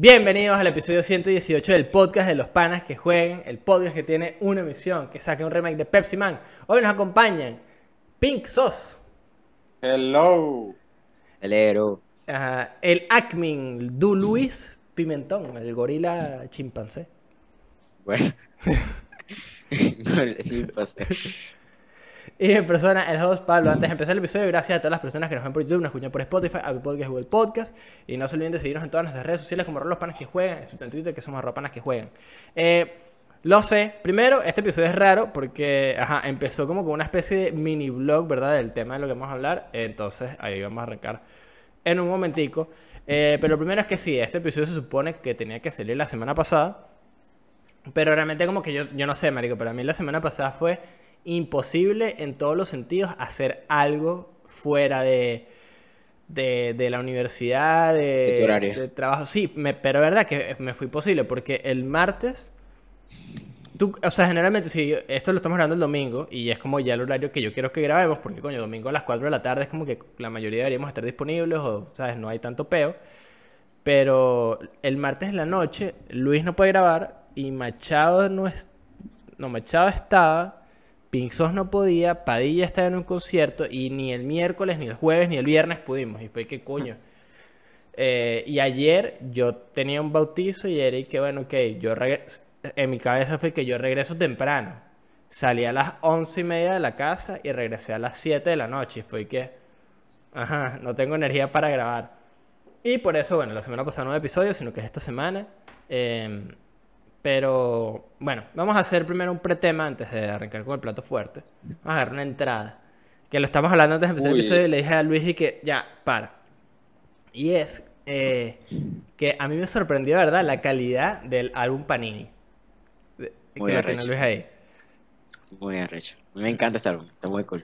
Bienvenidos al episodio 118 del podcast de los panas que jueguen, el podcast que tiene una misión, que saque un remake de Pepsi Man. Hoy nos acompañan Pink Sauce, Hello. El héroe. ajá, el Acmin Du Luis Pimentón, el gorila chimpancé. Bueno. no le pasé. Y en persona, el host Pablo. Antes de empezar el episodio, gracias a todas las personas que nos ven por YouTube, nos escuchan por Spotify, Apple Podcast, Google Podcast. Y no se olviden de seguirnos en todas nuestras redes sociales como los panas que juegan, en Twitter que somos arroba panas que juegan. Eh, lo sé. Primero, este episodio es raro porque ajá, empezó como con una especie de mini blog, ¿verdad? Del tema de lo que vamos a hablar. Entonces, ahí vamos a arrancar en un momentico. Eh, pero lo primero es que sí, este episodio se supone que tenía que salir la semana pasada. Pero realmente como que yo, yo no sé, marico, pero a mí la semana pasada fue imposible en todos los sentidos hacer algo fuera de, de, de la universidad, de, De de trabajo. Sí, me, pero verdad que me fue imposible porque el martes... Tú, o sea, generalmente si yo- esto lo estamos grabando el domingo y es como ya el horario que yo quiero que grabemos porque coño, domingo a las 4 de la tarde es como que la mayoría deberíamos estar disponibles o, ¿sabes? No hay tanto peo. Pero el martes en la noche, Luis no puede grabar y Machado no es... No, Machado estaba, Pinzos no podía, Padilla estaba en un concierto y ni el miércoles, ni el jueves, ni el viernes pudimos. Y fue que coño. Eh, y ayer yo tenía un bautizo y era y que bueno, ok, yo en mi cabeza fue que yo regreso temprano. Salí a las once y media de la casa y regresé a las 7 de la noche. Y fue que, ajá, no tengo energía para grabar. Y por eso, bueno, la semana pasada no hubo episodio, sino que es esta semana. Eh, pero, bueno, vamos a hacer primero un pretema antes de arrancar con el plato fuerte. Vamos a agarrar una entrada. Que lo estamos hablando antes de empezar el episodio y le dije a Luis y que, ya, para. Y es eh, que a mí me sorprendió, ¿verdad? La calidad del álbum Panini. De- Muy que arrecho. Luis ahí. Muy arrecho. Me encanta este álbum. Está muy cool.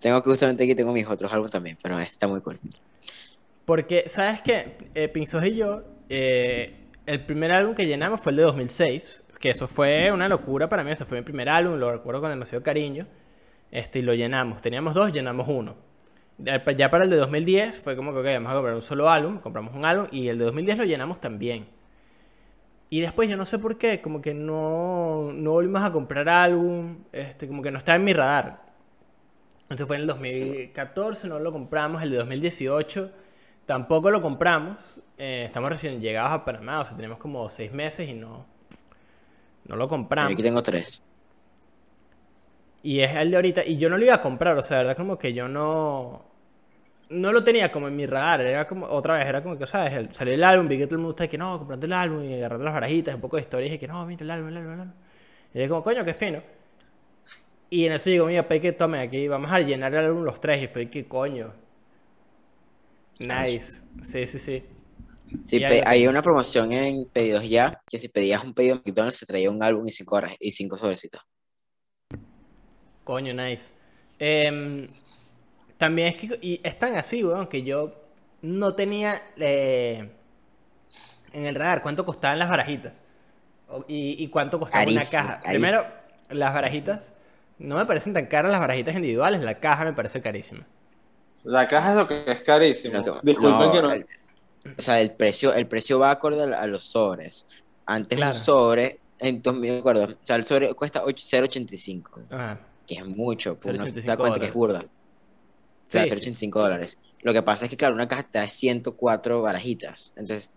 Tengo que justamente aquí tengo mis otros álbumes también, pero este está muy cool. Porque, ¿sabes qué? Eh, Pinzos y yo, eh, el primer álbum que llenamos fue el de 2006, que eso fue una locura para mí, ese fue mi primer álbum, lo recuerdo con demasiado cariño, este, y lo llenamos. Teníamos dos, llenamos uno. Ya pa- ya para el de 2010 fue como que, ok, vamos a comprar un solo álbum, compramos un álbum, y el de 2010 lo llenamos también. Y después yo no sé por qué, como que no, no volvimos a comprar álbum, este, como que no estaba en mi radar. Entonces fue en el 2014, no lo compramos, el de 2018 tampoco lo compramos. eh, estamos recién llegados a Panamá, o sea, tenemos como seis meses y no, no lo compramos. Aquí tengo tres. Y es el de ahorita, y yo no lo iba a comprar, o sea, verdad como que yo no... No lo tenía como en mi radar, era como, otra vez, era como que, ¿sabes? El- salió el álbum, vi que todo el mundo está que no, comprando el álbum y agarrando las barajitas, un poco de historias y que no, mira el álbum, el álbum, el álbum. Y yo como, coño, qué fino. Y en eso digo, mira, pe que tome aquí, vamos a llenar el álbum los tres, y fue que coño. Nice. Sí, sí, sí. Sí, hay una promoción en pedidos ya, que si pedías un pedido en McDonald's se traía un álbum y cinco, y cinco sobrecitos. Coño, nice. Em, también es que, y es tan así, weón, que yo no tenía eh, en el radar cuánto costaban las barajitas. Y, y cuánto costaba una caja. carísimo. Primero, las barajitas no me parecen tan caras las barajitas individuales, la caja me parece carísima. La caja es lo que es carísimo. No, Disculpen no, que no. el- o sea, el precio, el precio va acorde a, los sobres. Antes Claro. un sobre, entonces me acuerdo, o sea, el sobre cuesta ocho- 0.85, Ajá. que es mucho, pues uno se 0.85 da cuenta que es burda. O sea, Sí, sí. 0.85 dólares. Lo que pasa es que, claro, una caja te da 104 barajitas. Entonces,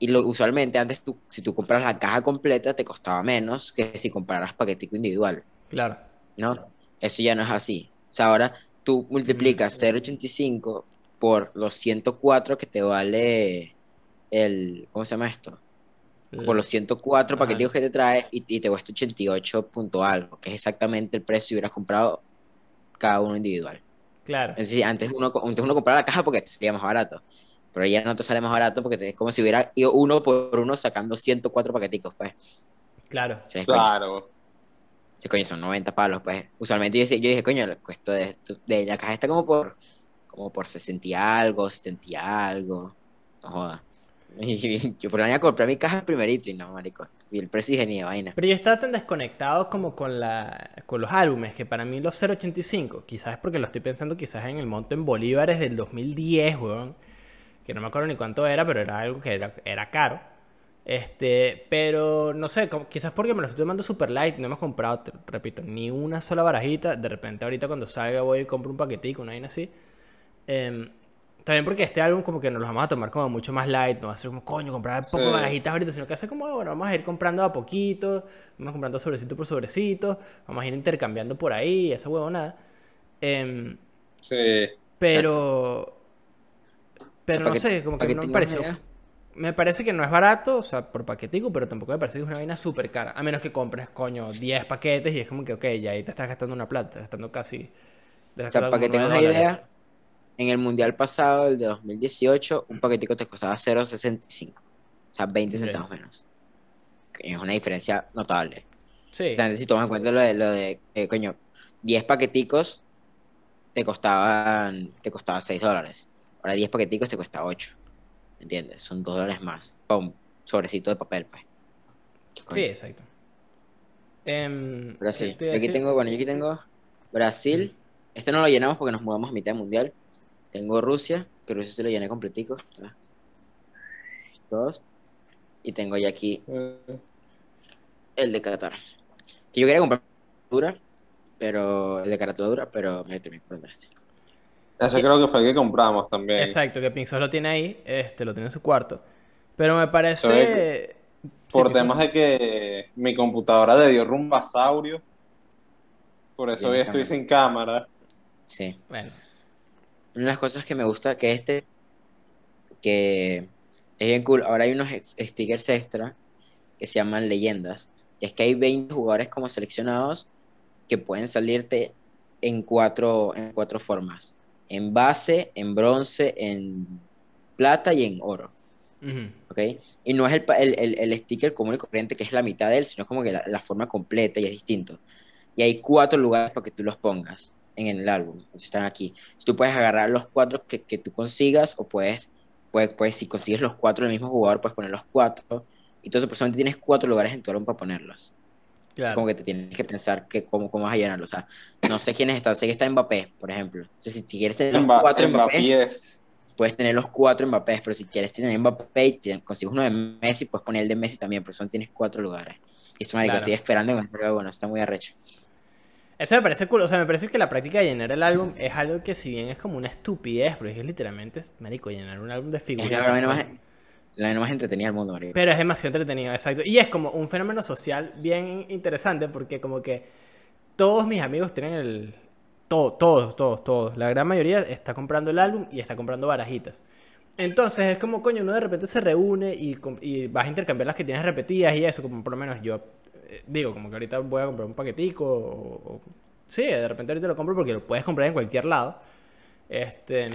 y lo, usualmente antes tú, si tú compras la caja completa, te costaba menos que si compraras paquetico individual, Claro. ¿no? Eso ya no es así. O sea, ahora tú multiplicas 0.85 por los 104 que te vale el, ¿cómo se llama esto? Por los 104 Ajá. que te trae y, y te cuesta 88 punto algo, que es exactamente el precio si hubieras comprado cada uno individual. Claro. Es decir, antes uno, antes uno compraba la caja porque te salía más barato. Pero ya no te sale más barato porque te- es como si hubiera ido uno por uno sacando 104 paqueticos, pues. Claro. Claro. Sí, coño, son 90 palos, pues. Usualmente yo, dije, coño, el costo de, de la caja está como por, como por 60 y algo, 70 y algo. No joda. Yo por la mañana compré mi caja primerito y no, marico. Y el precio dije, ni de vaina. Pero yo estaba tan desconectado como con la con los álbumes que para mí los 0.85, quizás es porque lo estoy pensando quizás en el monto en bolívares del 2010, weón, que no me acuerdo ni cuánto era, pero era algo que era, era caro. Este, pero no sé, como- quizás porque me lo estoy tomando super light, no hemos comprado, te repito, ni una sola barajita. De repente, ahorita cuando salga, voy y compro un paquetico, una vaina así. Em, también porque este álbum, como que nos lo vamos a tomar como mucho más light, no va a ser como coño, comprar poco Sí. barajitas ahorita, sino que hace como, bueno, vamos a ir comprando a poquito, vamos comprando sobrecito por sobrecito, vamos a ir intercambiando por ahí, esa huevonada. Em, Sí. pero. Pero O sea, no sé, como que no me pareció. Me parece que no es barato, o sea, por paquetico, pero tampoco me parece que es una vaina súper cara. A menos que compres, coño, 10 paquetes y es como que, ok, ya ahí te estás gastando una plata, estás gastando casi. O sea, para que tengas una idea, en el mundial pasado, el de 2018, un paquetico te costaba 0.65. O sea, 20 Ok. centavos menos. Es una diferencia notable. Sí, Entonces, si tomas en cuenta lo de, lo de eh, coño, 10 paqueticos te costaban, te costaba 6 dólares. Ahora 10 paqueticos te cuesta 8. ¿Entiendes? Son 2 dólares más. Pum, sobrecito de papel, pues. Sí, exacto. Em, Pero ¿qué sí, te iba yo a aquí tengo, bueno, yo aquí tengo Brasil. Este no lo llenamos porque nos mudamos a mitad mundial. Tengo Rusia, que Rusia se lo llené completico. ¿verdad? Dos. Y tengo ya aquí el de Qatar. Que yo quería comprar dura, pero el de Qatar dura, pero me terminé comprando este. Ese creo que fue el que compramos también. Exacto, que Pinzos lo tiene ahí, este, lo tiene en su cuarto. Pero me parece. sí, Por Pinzos- temas de que mi computadora le dio rumbo a Saurio. Por eso hoy estoy sin cámara. Sí. Bueno, Una de las cosas que me gusta que este, que es bien cool, ahora hay unos stickers extra que se llaman leyendas. Y es que hay 20 jugadores como seleccionados que pueden salirte en cuatro, en cuatro formas. En base, en bronce, en plata y en oro. ujú, ¿ok? Y no es el, el, el- el sticker común y corriente que es la mitad de él, sino como que la, la forma completa y es distinto. Y hay cuatro lugares para que tú los pongas en el álbum. Entonces están aquí. Si tú puedes agarrar los cuatro que, que tú consigas, o puedes, puedes, puedes, si consigues los cuatro del mismo jugador, puedes poner los cuatro. Y entonces, personalmente tienes cuatro lugares en tu álbum para ponerlos. Es claro. como que te tienes que pensar que cómo, cómo vas a llenarlo. O sea, no sé quiénes están. Sé que está Mbappé, por ejemplo. Entonces, si quieres tener los Mba- cuatro Mbappé, Mbappés. puedes tener los cuatro Mbappé, pero si quieres tener Mbappé y consigues uno de Messi, puedes poner el de Messi también, por eso tienes cuatro lugares. Y eso, marico, Claro. estoy esperando que me bueno, está muy arrecho. Eso me parece cool. O sea, me parece que la práctica de llenar el álbum es algo que, si bien es como una estupidez, porque es literalmente, es, marico, llenar un álbum de Es figuras. la vaina más, la más entretenida del mundo, marico. Pero es demasiado entretenido, exacto. Y es como un fenómeno social bien interesante porque como que todos mis amigos tienen el... Todo, todos, todos, todos. La gran mayoría está comprando el álbum y está comprando barajitas. Entonces es como, coño, uno de repente se reúne y, y vas a intercambiar las que tienes repetidas y eso, como por lo menos yo eh, digo, como que ahorita voy a comprar un paquetico o, o- Sí, de repente ahorita lo compro porque lo puedes comprar en cualquier lado. Este,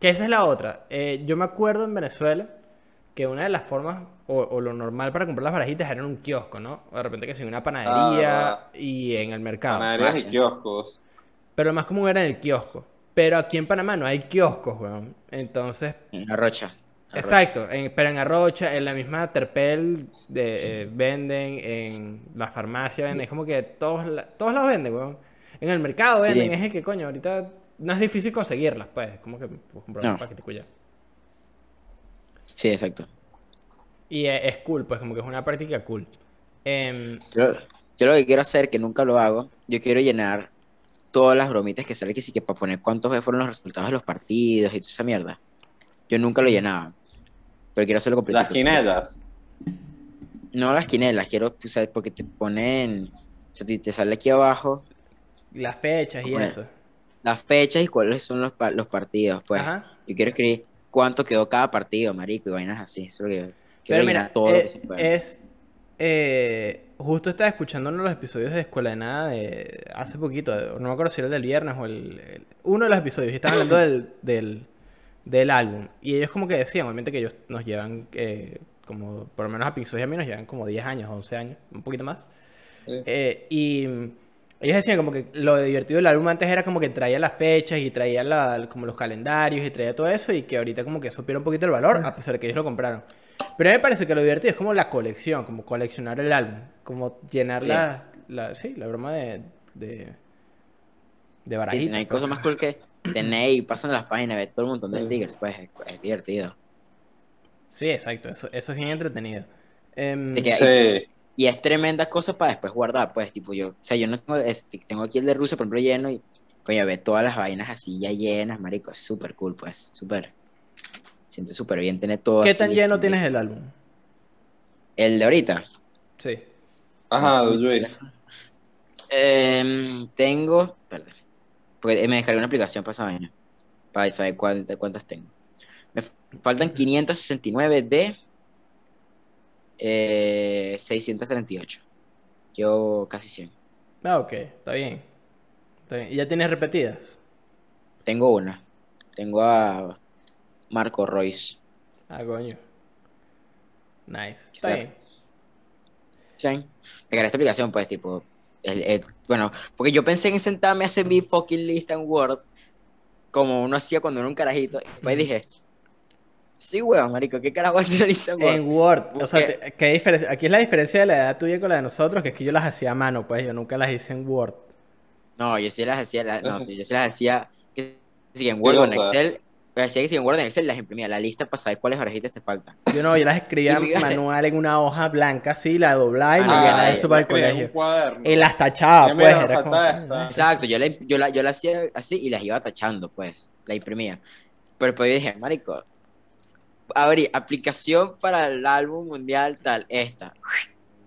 que esa es la otra. Eh, yo me acuerdo en Venezuela que una de las formas o, o lo normal para comprar las barajitas era en un kiosco, ¿no? O de repente que sí, en una panadería Ah, y en el mercado. Panaderías y kioscos. Pero lo más común era en el kiosco. Pero aquí en Panamá no hay kioscos, weón. Entonces, En la rocha. La exacto. en- pero en Arrocha, en la misma Terpel, de, eh, venden, en la farmacia venden. Es como que todos, la- todos las venden, weón. En el mercado Sí. venden. Es el que, coño, ahorita no es difícil conseguirlas, pues. Es como que puedes comprar un No. paquetico ya. rocha. Sí, exacto. Y eh, es cool, pues como que es una práctica cool. Em, Yo, yo lo que quiero hacer, que nunca lo hago, yo quiero llenar todas las bromitas que sale que sí que para poner cuántos fueron los resultados de los partidos y toda esa mierda. Yo nunca lo llenaba. Pero quiero hacerlo completo. Las quinetas. No las quinelas, quiero, tú sabes, porque te ponen, o sea, te, sale aquí abajo las fechas y eso. las fechas y cuáles son los, los partidos, pues. Ajá. Yo quiero escribir cuánto quedó cada partido, marico, y vainas así. Eso es lo que quiero Pero mira, todo lo eh, que se pueda. es. eh, justo estaba escuchando uno de los episodios de Escuela de Nada de hace poquito, no me acuerdo si era el del viernes o el, el- uno de los episodios, y estaban hablando del, del, del álbum. Y ellos como que decían, obviamente que ellos nos llevan, eh, como, por lo menos a Pixos y a mí nos llevan como 10 años, 11 años, un poquito más. Sí. Eh, y ellos decían como que lo divertido del álbum antes era como que traía las fechas y traía la- como los calendarios y traía todo eso y que ahorita como que eso pierde un poquito el valor a pesar de que ellos lo compraron. Pero a mí me parece que lo divertido es como la colección, como coleccionar el álbum, como llenar Sí. la, la, sí, la broma de, de, de Sí, barajitas. hay pues. cosas más cool que tenéis y pasan las páginas, ves todo un montón de stickers, pues es, es divertido. Sí, exacto, eso, eso es bien entretenido. De que- Sí. Y es tremenda cosa para después guardar, pues, tipo yo, o sea, yo no tengo, este, tengo aquí el de Rusia, por ejemplo, lleno y, coño, ve todas las vainas así ya llenas, marico, es súper cool, pues, súper, siente súper bien tener todo ¿Qué así tan lleno listo. tienes el álbum? El de ahorita, Sí. Ajá, Luis. Em, tengo, espérate, porque me descargué una aplicación para esa vaina, para saber cuántas, cuántas tengo. Me faltan 569 de eh, 638. Yo casi 100. Ah, ok, está bien. Está bien. ¿Y ya tienes repetidas? Tengo una. Tengo a Marco Royce. Ah, coño. Nice. Está bien. ¿Sí? Me cargué esta aplicación, pues, tipo. el- el- bueno, porque yo pensé en sentarme a hacer mi fucking lista en Word, como uno hacía cuando era un carajito. Y después dije, sí, weón, marico, ¿qué carajo una lista en Word? En Word, o sea, te- ¿qué diferencia? Aquí es la diferencia de la edad tuya con la de nosotros, que es que yo las hacía a mano, pues yo nunca las hice en Word. No, yo sí las hacía, la- no, sí, yo sí las hacía que sí, en Word ¿Qué o en? Excel. Pero hacía que sí, en Word o en Excel las imprimía la lista para saber cuáles orejitas te faltan. Yo no, yo las escribía me manual en una hoja blanca, así, la doblaba y me Ah, llevaba ya, eso para el un colegio. Y las tachaba, pues, era como... Exacto, yo la, yo la, yo la hacía así y las iba tachando, pues, la imprimía. Pero después yo dije, marico, abrí aplicación para el álbum mundial tal, esta.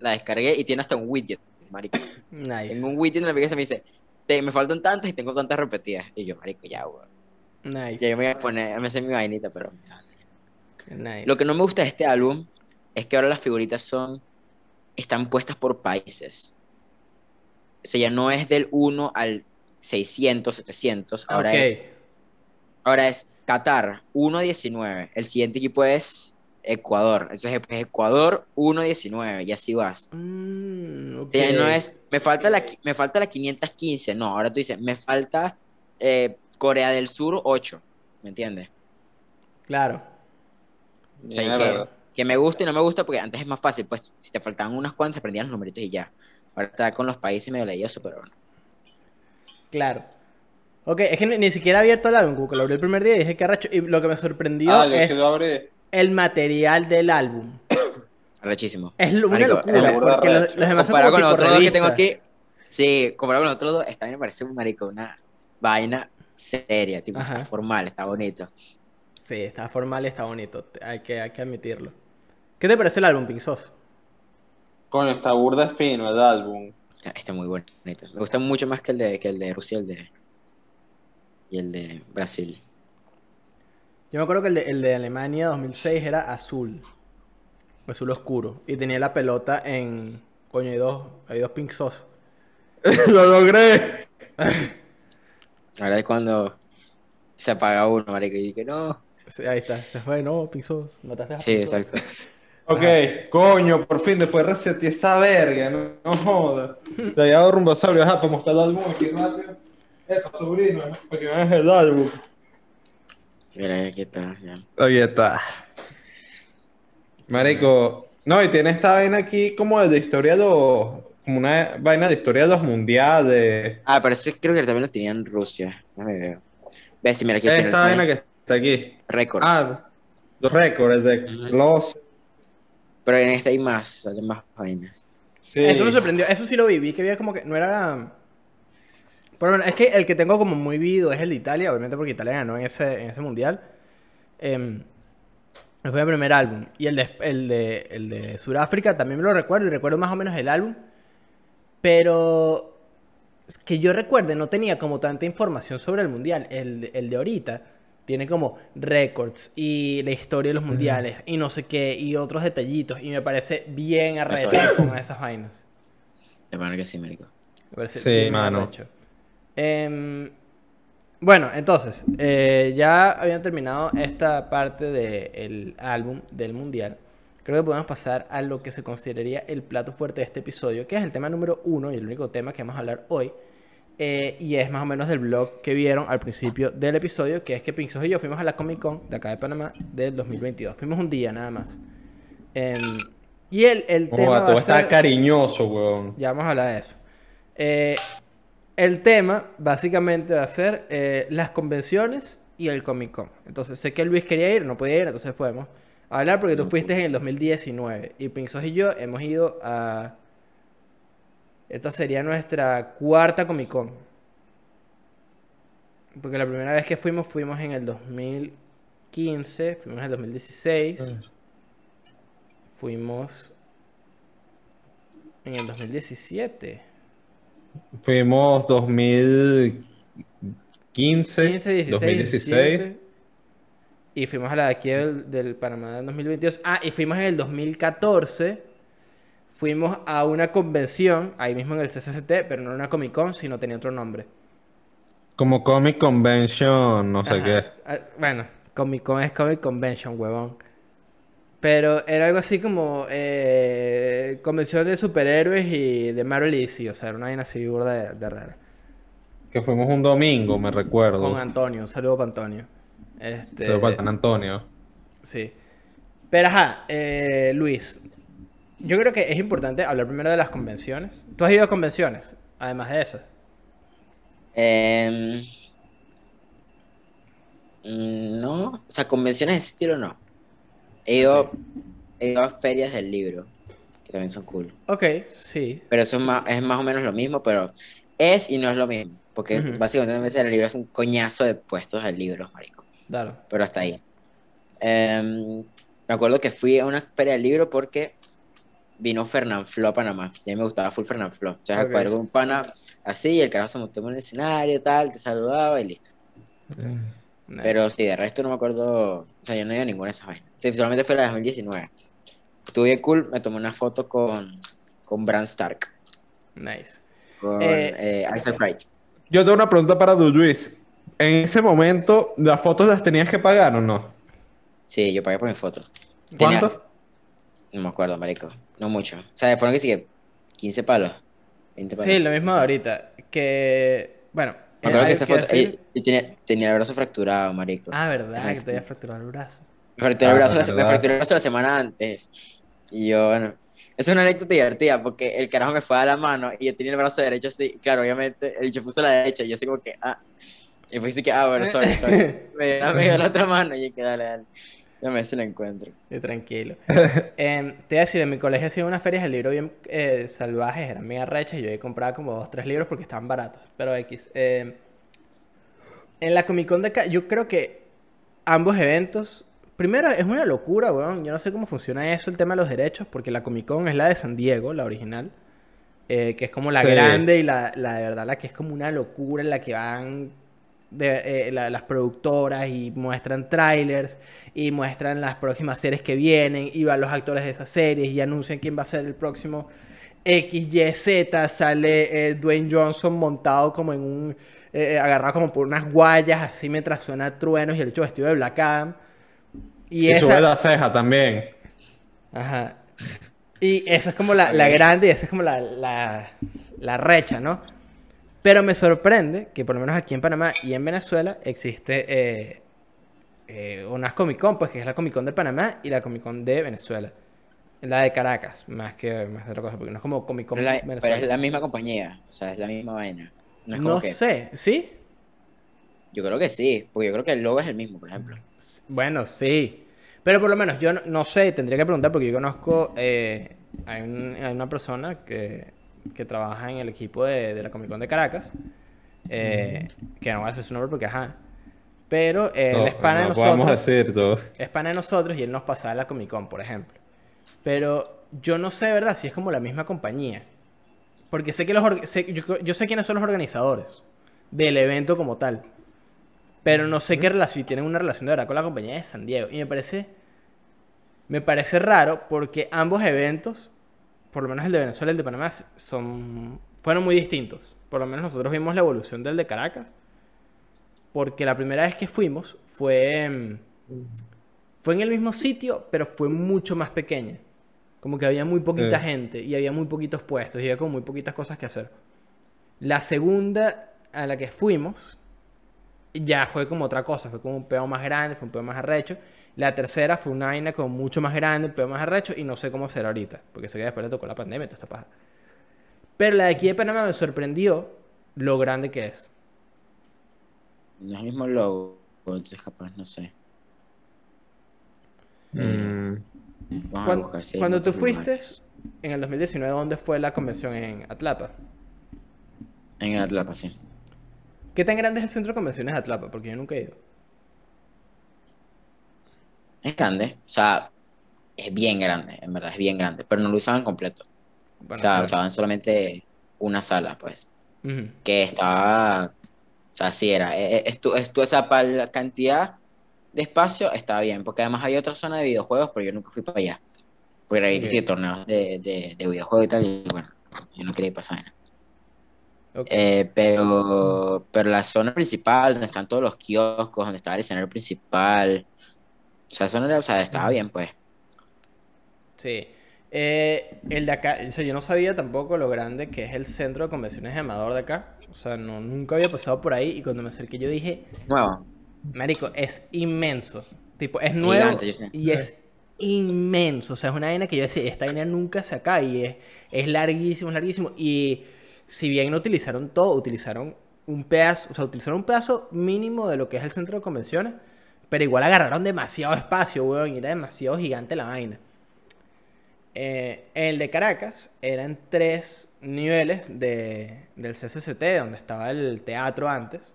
La descargué y tiene hasta un widget, marico. Nice. En un widget en la aplicación me dice, "Te- me faltan tantas y tengo tantas repetidas. Y yo, marico, ya, weón. Nice. Ya yo me voy a poner, me hacer mi vainita, pero... Nice. Lo que no me gusta de este álbum es que ahora las figuritas son, están puestas por países. O sea, ya no es del 1 al 600, 700, ahora es Ahora es Qatar 1.19. El siguiente equipo es Ecuador. Entonces es Ecuador 1.19 y así vas. Mm, ok. O sea, no es, me falta la, me falta la 515. No, ahora tú dices, me falta eh, Corea del Sur 8. ¿Me entiendes? Claro. O sea, Mierda. que, que me gusta y no me gusta porque antes es más fácil. Pues si te faltaban unas cuantas, aprendías los numeritos y ya. Ahora está con los países medio leyoso, pero bueno. Claro. Ok, es que ni, ni siquiera he abierto el álbum, como que lo abrí el primer día y dije que arrecho. Y lo que me sorprendió Ah, yo es lo abrí. el material del álbum. Arrechísimo. Es lo- una Marico, locura, es burda porque los, arrecho. los demás son comparado con los otros dos que tengo aquí, sí, comparado con los otros dos, esta vaina me parece un marico, una vaina seria, tipo, Ajá. está formal, está bonito. Sí, está formal y está bonito. te- Hay que, hay que admitirlo. ¿Qué te parece el álbum, Pinzos? Coño, está burda fino el álbum. Está, está muy bonito. Me gusta mucho más que el de, que el de Rusia el de, y el de Brasil. Yo me acuerdo que el de, el de Alemania 2006 era azul. Azul oscuro. Y tenía la pelota en. Coño, hay dos, hay dos Pinzos. ¡Lo logré! Ahora es cuando se apaga uno, marico, y dije, no. Sí, ahí está, se fue, no, Pinzos. Mataste a Sí, Pinzos. exacto. Ok, coño, por fin, después reseteé esa verga, no, no joda. Le había dado rumbosaurio, ajá, para mostrar el álbum aquí rápido. Epa, sobrino, para que veas el álbum. Mira, aquí está, ya. Aquí está. Marico, no, y tiene esta vaina aquí como de historia de los. Como una vaina de historia de los mundiales. Ah, pero ese creo que también lo tenía en Rusia. Déjame ver. Ves, mira, aquí está Esta vaina que está aquí. Records. Ah, los récords de los. Pero en este hay más, hay más vainas. Sí. Eso me sorprendió. Eso sí lo vi. Vi que había como que no era. Pero bueno, es que el que tengo como muy vivido es el de Italia, obviamente porque Italia ganó en ese, en ese mundial. Em, fue el primer álbum. Y el de, el, de, el de Sudáfrica también me lo recuerdo y recuerdo más o menos el álbum. Pero es que yo recuerde, no tenía como tanta información sobre el mundial. El, de- el de ahorita tiene como récords y la historia de los mundiales y no sé qué y otros detallitos. Y me parece bien arrecho con esas vainas. De manera que sí. Me parece Sí, bien mano. arrecho. Em, bueno, entonces, eh, ya habían terminado esta parte del álbum del mundial. Creo que podemos pasar a lo que se consideraría el plato fuerte de este episodio, que es el tema número uno y el único tema que vamos a hablar hoy. Eh, y es más o menos del blog que vieron al principio del episodio, que es que Pinzos y yo fuimos a la Comic Con de acá de Panamá del 2022. Fuimos un día nada más. Em, y el, el tema Joda, va todo a está cariñoso, weón. ya vamos a hablar de eso. Eh, el tema básicamente va a ser eh, las convenciones y el Comic Con. Entonces sé que Luis quería ir, no podía ir, entonces podemos hablar porque tú fuiste en el 2019 y Pinxos y yo hemos ido a... Esta sería nuestra cuarta Comic Con. Porque la primera vez que fuimos fuimos en el 2015, fuimos en el 2016, fuimos en el 2017. Fuimos 2015, 15, 16, 2016. 17. Y fuimos a la de aquí del, del Panamá en 2022. Ah, y fuimos en el 2014. Fuimos a una convención, ahí mismo en el CCCT, pero no era una Comic Con, sino tenía otro nombre. Como Comic Convention, no sé qué. Ah, Bueno, Comic Con es Comic Convention, huevón. Pero era algo así como eh, convención de superhéroes y de Marvel y DC. O sea, era una vaina así burda de, de rara. Que fuimos un domingo, me recuerdo. Con Antonio, un saludo para Antonio. Este, Pero para San Antonio. Sí. Pero ajá, eh, Luis, yo creo que es importante hablar primero de las convenciones. ¿Tú has ido a convenciones? Además de esas. Em, mm, no, o sea, convenciones de estilo no. He ido, he ido a ferias del libro, que también son cool. Ok, sí. Pero eso es más, es más o menos lo mismo, pero es y no es lo mismo. Porque Ujú. básicamente el libro es un coñazo de puestos de libros, marico. Claro. Pero hasta ahí. Em, me acuerdo que fui a una feria del libro porque vino Fernán Flo a Panamá. Y a mí me gustaba full Fernán Flo. O sea, Ok. cuadré con un pana así, y el carajo se montó en el escenario, tal, te saludaba y listo. Nice. Pero sí, de resto no me acuerdo. O sea, yo no he ido a ninguna de esas vainas. Sí, solamente fue la de 2019. Estuve cool, me tomé una foto con, con Bran Stark. Nice. Con Eh, eh, Isaac Wright. Yo tengo una pregunta para Du Luis. En ese momento, ¿las fotos las tenías que pagar o no? Sí, yo pagué por mi foto. Tenía- ¿Cuánto? No me acuerdo, marico. No mucho. O sea, fueron que sí que 15 palos. 20 palos. Sí, lo mismo ahorita. Que, bueno. Me acuerdo que esa quiero foto. decir- y tenía, tenía el brazo fracturado, marico. Ah, verdad, que te había fracturado el brazo. Me fracturé el Ah, brazo, la, me fracturé el brazo la semana antes. Y yo, bueno. Es una anécdota divertida porque el carajo me fue a la mano y yo tenía el brazo derecho así. Claro, obviamente, el bicho puso la derecha y yo así como que, ah. Y fue así que, ah, bueno, sorry, sorry. Me dio, me dio la otra mano y yo que dale, dale. Ya me se la encuentro. Y tranquilo. Em, te iba a decir, en mi colegio hacía unas ferias de libros bien eh, salvajes, eran mega rechas. y Yo ahí compraba como dos, tres libros porque estaban baratos. Pero X. Em, en la Comic Con de acá, yo creo que ambos eventos. Primero, es una locura, weón. Yo no sé cómo funciona eso, el tema de los derechos, porque la Comic Con es la de San Diego, la original. eh, que es como la Sí. grande y la, la de verdad, la que es como una locura, en la que van de, eh, la- las productoras y muestran trailers y muestran las próximas series que vienen y van los actores de esas series y anuncian quién va a ser el próximo XYZ. Sale eh, Dwayne Johnson montado como en un. eh, agarrado como por unas guayas así mientras suena truenos y el hecho vestido de Black Adam. Y, Y esa. sube la ceja también. Ajá. Y esa es como la, la grande y esa es como la, la, la recha, ¿no? Pero me sorprende que por lo menos aquí en Panamá y en Venezuela existe eh, eh, unas Comic Con, pues que es la Comic Con de Panamá y la Comic Con de Venezuela. La de Caracas, más que más de otra cosa, porque no es como Comic Con Pero, la- pero Venezuela. es la misma compañía. O sea, es la misma vaina. No es como No que. sé, ¿sí? Yo creo que sí. Porque yo creo que el logo es el mismo, por ejemplo. Bueno, sí. Pero por lo menos yo no, no sé, tendría que preguntar porque yo conozco, eh, hay, un- hay una persona que, que trabaja en el equipo de, de la Comic Con de Caracas, eh, que no voy a decir su nombre porque ajá. Pero eh, él No, es pana de nosotros. decir todo. Es pana de nosotros y él nos pasaba la Comic Con, por ejemplo. Pero yo no sé verdad si es como la misma compañía. Porque sé que los sé- yo, yo sé quiénes son los organizadores del evento como tal. Pero no sé qué relación, tienen una relación de verdad con la compañía de San Diego. Y me parece. Me parece raro porque ambos eventos, por lo menos el de Venezuela y el de Panamá, son, fueron muy distintos. Por lo menos nosotros vimos la evolución del de Caracas. Porque la primera vez que fuimos fue. fue en el mismo sitio, pero fue mucho más pequeña. Como que había muy poquita gente y había muy poquitos puestos y había como muy poquitas cosas que hacer. La segunda a la que fuimos ya fue como otra cosa, fue como un peo más grande, fue un peo más arrecho. La tercera fue una vaina como mucho más grande, un peo más arrecho y no sé cómo será ahorita, porque sé que después le tocó la pandemia y toda esta paja. Pero la de aquí de Panamá me sorprendió lo grande que es. No es el mismo logo. Entonces, capaz, no sé. Mm, Vamos a Cuan- buscar si hay Cuando tú fuiste lugares. en el 2019, ¿dónde fue la convención en Atlapa? En Atlapa, sí. ¿Qué tan grande es el centro de convenciones de Atlapa? Porque yo nunca he ido. Es grande. O sea, es bien grande, en verdad, es bien grande. Pero no lo usaban completo. Bueno, o sea, claro. usaban solamente una sala, pues. Que estaba. O sea, sí era. Estu, estu- o sea, para la cantidad de espacio estaba bien. Porque además había otra zona de videojuegos, pero yo nunca fui para allá. Porque había que torneos de, de, de videojuegos y tal. Y bueno, yo no quería ir para esa vaina. Ok. Eh, pero, pero la zona principal, donde están todos los kioscos, donde estaba el escenario principal. O sea, eso no era- o sea, estaba bien, pues. Sí. Eh, el de acá, o sea, yo no sabía tampoco lo grande que es el centro de convenciones de Amador de acá. O sea, no, nunca había pasado por ahí y cuando me acerqué yo dije, Nuevo. Marico, es inmenso. Tipo, es nuevo Gigante, yo sé. y es inmenso. O sea, es una vaina que yo decía, esta vaina nunca se acaba y es, es larguísimo, es larguísimo. Y si bien no utilizaron todo, utilizaron un pedazo, o sea, utilizaron un pedazo mínimo de lo que es el centro de convenciones, pero igual agarraron demasiado espacio, weón, y era demasiado gigante la vaina. Eh, el de Caracas eran tres niveles de, del CCCT, donde estaba el teatro antes.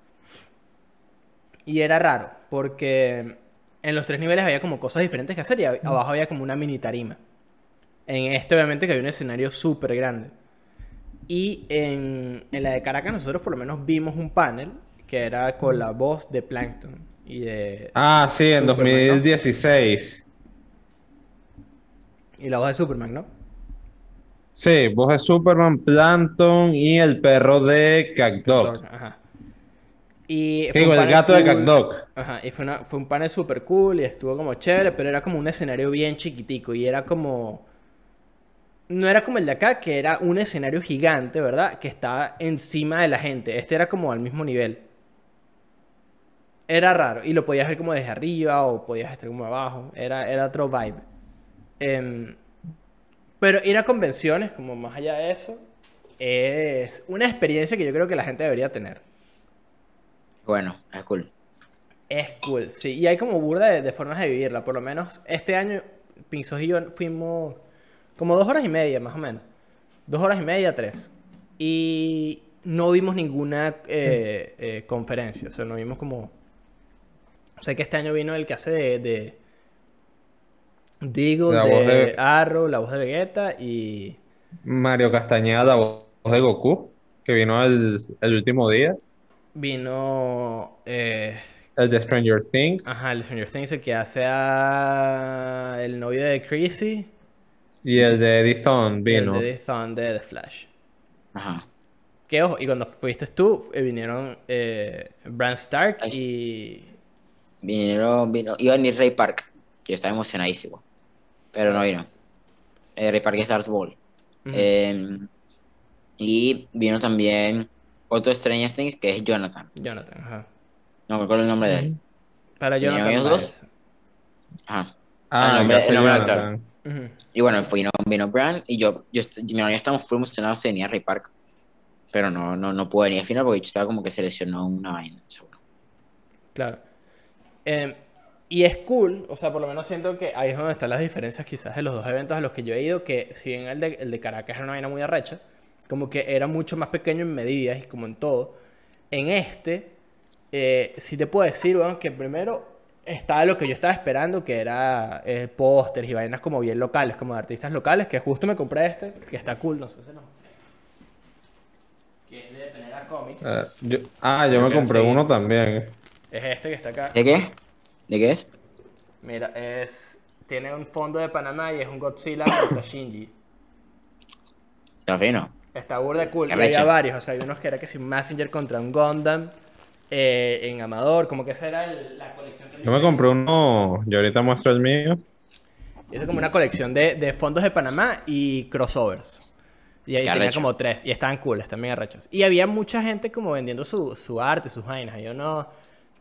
Y era raro, porque en los tres niveles había como cosas diferentes que hacer y ab- abajo había como una mini tarima. En este obviamente que había un escenario súper grande. Y en, en la de Caracas nosotros por lo menos vimos un panel que era con la voz de Plankton y de... Ah, sí, en Superman, ¿no? 2016. Y la voz de Superman, ¿no? Sí, voz de Superman, Plankton y el perro de Cacdog. Ajá. Y ¿Qué fue digo? un El gato de cool. Cacdog. Ajá, y fue, una, fue un panel súper cool y estuvo como chévere, pero era como un escenario bien chiquitico y era como... No era como el de acá, que era un escenario gigante, ¿verdad? Que estaba encima de la gente. Este era como al mismo nivel. Era raro y lo podías ver como desde arriba o podías estar como abajo. Era, era otro vibe. Em, pero ir a convenciones, como más allá de eso, es una experiencia que yo creo que la gente debería tener. Bueno, es cool. Es cool, sí. Y hay como burda de, de formas de vivirla. Por lo menos este año, Pinzos y yo fuimos como dos horas y media, más o menos. Dos horas y media, tres. Y no vimos ninguna eh, eh, conferencia. O sea, no vimos como... Sé que este año vino el que hace de... de La de, de- Arrow, la voz de Vegeta y... Mario Castañeda, la voz de Goku, que vino el, el último día. Vino... eh, El de Stranger Things. ajá, el Stranger Things, el que hace a... El novio de Chrissy. Y el de Eddie Thawne vino. El de The Thon de The Flash. Ajá. Que ojo, y cuando fuiste tú, eh, vinieron eh, Bran Stark Ay. y. Vinieron, vino, iba a venir Ray Park, que yo estaba emocionadísimo. Pero no vino. Eh, Ray Park es Darth Maul. Ujú. Eh, y vino también otro Stranger Things que es Jonathan. Jonathan, ajá. No me acuerdo el nombre de él. Para ¿Vinieron Jonathan. ellos dos? Ajá. Ah, O sea, el nombre- el nombre. Ujú. Y bueno, vino, vino Bran y yo, yo, mi yo estábamos full emocionados de venir a Ray Park. Pero no, no, no pude venir al final porque yo estaba como que se lesionó una vaina, seguro. Claro. Eh, y es cool, o sea, por lo menos siento que ahí es donde están las diferencias quizás de los dos eventos a los que yo he ido, que si bien el de, el de Caracas era una vaina muy arrecha, como que era mucho más pequeño en medidas y como en todo, en este, eh, sí te puedo decir, bueno, que primero estaba lo que yo estaba esperando, que era eh, pósters y vainas como bien locales, como de artistas locales, que justo me compré este, que está cool, no sé si no. Que es de Penera Comics. Eh, yo- ah, yo me Creo compré sí. uno también. Es este que está acá. ¿De qué? ¿De qué es? Mira, es. Tiene un fondo de Panamá y es un Godzilla contra Shinji. Está fino. Está burda cool. Y había varios. O sea, hay unos que era que si un Messenger contra un Gundam. eh, en Amador. Como que esa era el- la colección que Yo me compré uno, yo ahorita muestro el mío. Eso es como una colección de, de fondos de Panamá y crossovers. Y ahí Qué tenía arrecho. como tres. Y estaban cool, están bien arrechos. Y había mucha gente como vendiendo su, su arte, sus vainas. Hay uno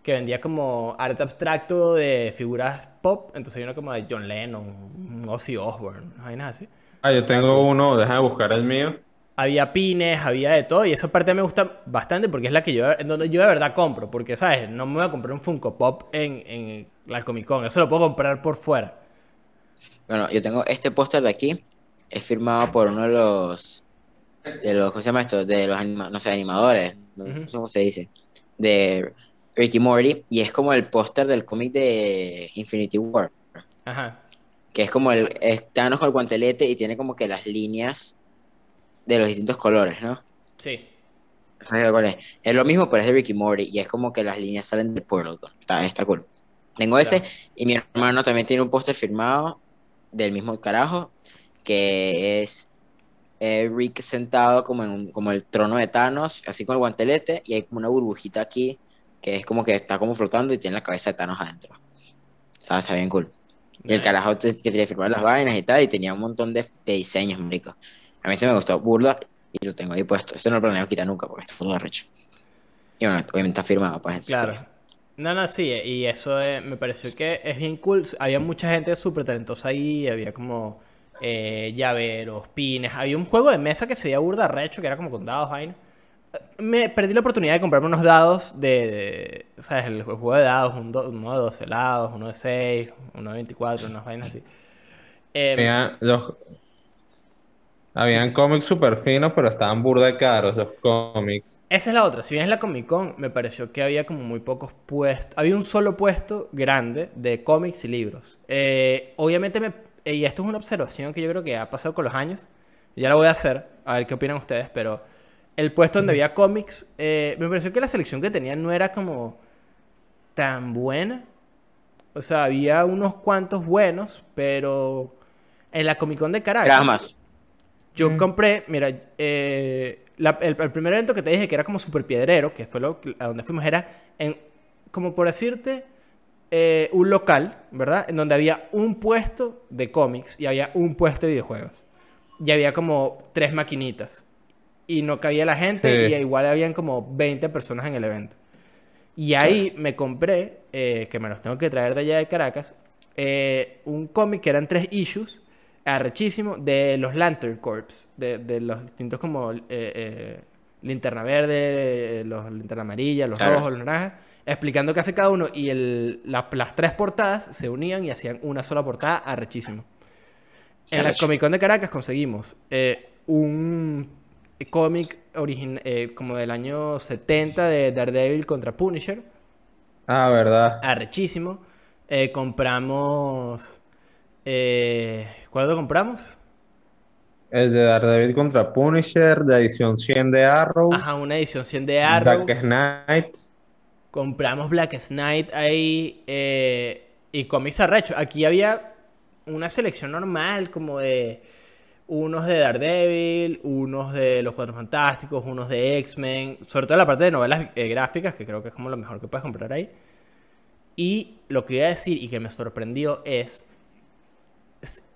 que vendía como arte abstracto de figuras pop. Entonces hay uno como de John Lennon, un Ozzy Osbourne, vainas así. Ah, yo tengo uno, déjame buscar el mío. Había pines, había de todo. Y esa parte me gusta bastante porque es la que yo, en donde yo de verdad compro. Porque, ¿sabes? No me voy a comprar un Funko Pop en, en la Comic Con. Eso lo puedo comprar por fuera. Bueno, yo tengo este póster de aquí. Es firmado por uno de los. De los ¿Cómo se llama esto? De los anima- no sé, animadores. No Ujú. sé cómo se dice. De Ricky Morty. Y es como el póster del cómic de Infinity War. Ajá. Que es como el. Es Thanos con el guantelete y tiene como que las líneas de los distintos colores, ¿no? Sí. ¿Sabes cuál es? Es lo mismo, pero es de Ricky Morty. Y es como que las líneas salen del portal. Está, está cool. Tengo ese. Y mi hermano también tiene un póster firmado del mismo carajo. Que es eh, Rick sentado como en un- como el trono de Thanos, así con el guantelete. Y hay como una burbujita aquí. Que es como que está como flotando y tiene la cabeza de Thanos adentro. O sea, está bien cool. Y el carajo te, te, te firmaba las vainas y tal. Y tenía un montón de, de diseños, marico. A mí este me gustó burda. Y lo tengo ahí puesto. Este no lo planeo quitar nunca porque está todo arrecho. Y bueno, obviamente está firmado, pues. Claro. No, no, sí, y eso eh, me pareció que es bien cool. Había mucha gente súper talentosa ahí, había como eh, llaveros, pines. Había un juego de mesa que se veía burda recho, que era como con dados, vaina. Eh, Me perdí la oportunidad de comprarme unos dados de, de- ¿sabes? El juego de dados, un do- uno de 12 lados, uno de 6, uno de 24, unas vainas así. Em, Había- los- Habían cómics súper finos, pero estaban burda caros los cómics. Esa es la otra. Si bien es la Comic Con, me pareció que había como muy pocos puestos. Había un solo puesto grande de cómics y libros. Eh, obviamente, me, eh, y esto es una observación que yo creo que ha pasado con los años. Ya la voy a hacer, a ver qué opinan ustedes. Pero el puesto donde había cómics, eh, me pareció que la selección que tenían no era como tan buena. O sea, había unos cuantos buenos, pero en la Comic Con de Caracas. Más. Yo Mm. compré, mira, eh, la- el, el primer evento que te dije que era como super piedrero, que fue lo, a donde fuimos, era en, como por decirte, eh, un local, ¿verdad? En donde había un puesto de cómics y había un puesto de videojuegos. Y había como tres maquinitas. Y no cabía la gente Sí. y igual habían como 20 personas en el evento. Y ahí me compré, eh, que me los tengo que traer de allá de Caracas, eh, un cómic que eran tres issues, arrechísimo, de los Lantern Corps, de, de los distintos como eh, linterna verde, los linterna amarilla, los Claro. rojos, los naranjas, explicando qué hace cada uno. Y el, la- las tres portadas se unían y hacían una sola portada arrechísimo. En la. Comic Con de Caracas conseguimos un cómic origin eh, como del año 70 de Daredevil contra Punisher. Ah, verdad. Arrechísimo. Eh, compramos. eh, ¿Cuál lo compramos? El de Daredevil contra Punisher, de edición 100 de Arrow, Ajá, una edición 100 de Arrow. Dark Knight. Compramos Black Knight ahí. eh, y cómics arrechos. Aquí había una selección normal, como de. Unos de Daredevil, unos de Los Cuatro Fantásticos, unos de X-Men, sobre todo la parte de novelas eh, gráficas, que creo que es como lo mejor que puedes comprar ahí. Y lo que iba a decir y que me sorprendió es,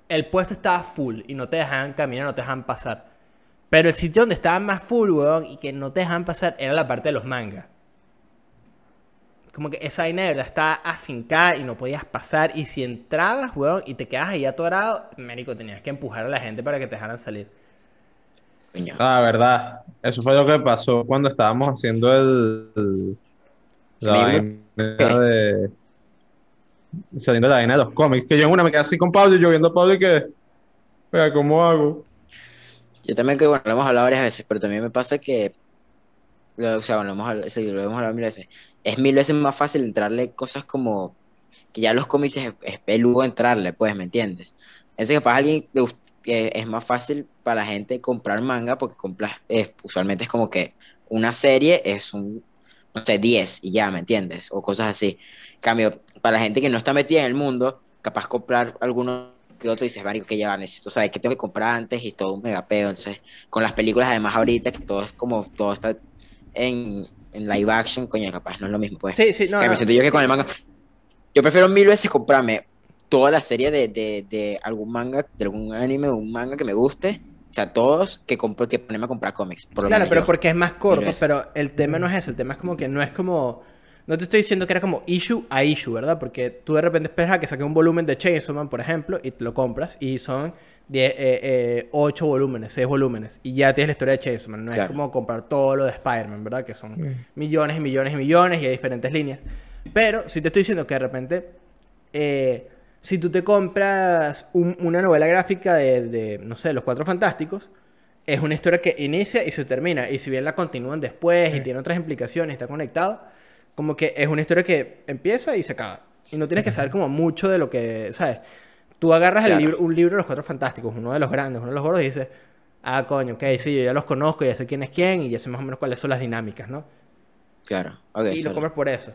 el puesto estaba full y no te dejaban caminar, no te dejaban pasar. Pero el sitio donde estaba más full, weón, y que no te dejaban pasar era la parte de los mangas. Como que esa vaina de verdad estaba afincada y no podías pasar. Y si entrabas, weón, y te quedas ahí atorado, médico, tenías que empujar a la gente para que te dejaran salir. Coño. Ah, verdad. Eso fue lo que pasó cuando estábamos haciendo el, el- la vaina de saliendo de la vaina de los cómics. Que yo en una me quedé así con Pablo y yo viendo a Pablo y que, vea, ¿cómo hago? Yo también que, bueno, lo hemos hablado varias veces, pero también me pasa que, o sea, bueno, lo hemos lo hemos hablado mil veces, es mil veces más fácil entrarle cosas como, que ya los cómics es, es peludo entrarle, pues, ¿me entiendes? Entonces, que para alguien que es más fácil para la gente comprar manga porque compras, usualmente es como que una serie es un, no sé, 10 y ya, ¿me entiendes? O cosas así. En cambio, para la gente que no está metida en el mundo, capaz comprar alguno que otro dices, marico, que ya necesito saber qué tengo que comprar antes y todo un megapeo. Entonces, con las películas, además, ahorita que todo es como, todo está en, en live action, coño, capaz no es lo mismo, pues. Sí, sí, no, Que me siento yo que con el manga. Yo prefiero mil veces comprarme toda la serie de, de, de algún manga, de algún anime un manga que me guste. O sea, todos que compro, que ponerme a comprar cómics. Por lo Claro, menos pero yo. porque es más corto, pero el tema no es eso, el tema es como que no es como... No te estoy diciendo que era como issue a issue, ¿verdad? Porque tú de repente esperas a que saque un volumen de Chainsaw Man, por ejemplo, y te lo compras, y son 8 volúmenes, 6 volúmenes, y ya tienes la historia de Chainsaw Man. No es como comprar todo lo de Spider-Man, ¿verdad? Que son millones y millones y millones, y hay diferentes líneas. Pero si te estoy diciendo que de repente... eh, si tú te compras un- una novela gráfica de, de, no sé, Los Cuatro Fantásticos, es una historia que inicia y se termina. Y si bien la continúan después y tiene otras implicaciones, está conectado, como que es una historia que empieza y se acaba. Y no tienes que saber como mucho de lo que, ¿sabes? Tú agarras el libro, un libro de Los Cuatro Fantásticos, uno de los grandes, uno de los gordos, y dices, ah, coño, ok, sí, yo ya los conozco, ya sé quién es quién y ya sé más o menos cuáles son las dinámicas, ¿no? Claro, ok. y lo compras por eso.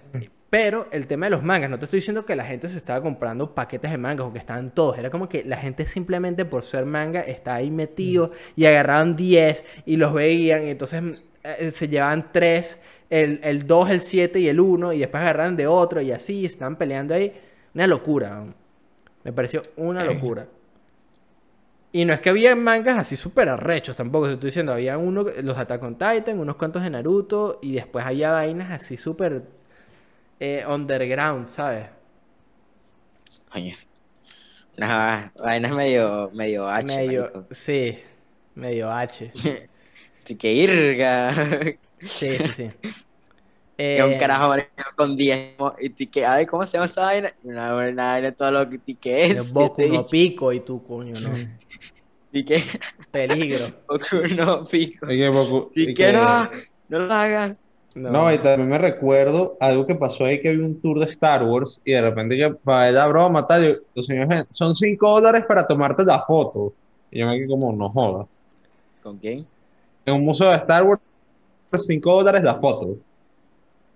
Pero el tema de los mangas, no te estoy diciendo que la gente se estaba comprando paquetes de mangas o que estaban todos. Era como que la gente simplemente por ser manga está ahí metido y agarraban 10 y los veían y entonces eh, se llevaban 3, el, el 2, el 7 y el 1 y después agarraban de otro y así, estaban peleando ahí. Una locura. Me pareció una locura. Y no es que había mangas así súper arrechos tampoco, te estoy diciendo, había uno, los Attack on Titan, unos cuantos de Naruto, y después había vainas así súper eh, underground, ¿sabes? Coño. Unas vainas medio, medio H, medio, marico. sí, medio H. Así que irga. Sí, sí, sí. Que un Eh, carajo con 10 mo- y tú que, ay, ¿cómo se llama esa vaina? Una, una vaina todo lo que que es. Boku no pico y tú, coño, no. Y que Peligro. Boku no pico. Y que Boku- Y y que que- no, no lo hagas. No. No, y también me recuerdo algo que pasó ahí que vi un tour de Star Wars y de repente que para la broma tal, yo, los señores, son 5 dólares para tomarte la foto. Y yo me quedé como, no joda. ¿Con quién? En un museo de Star Wars, 5 dólares la foto.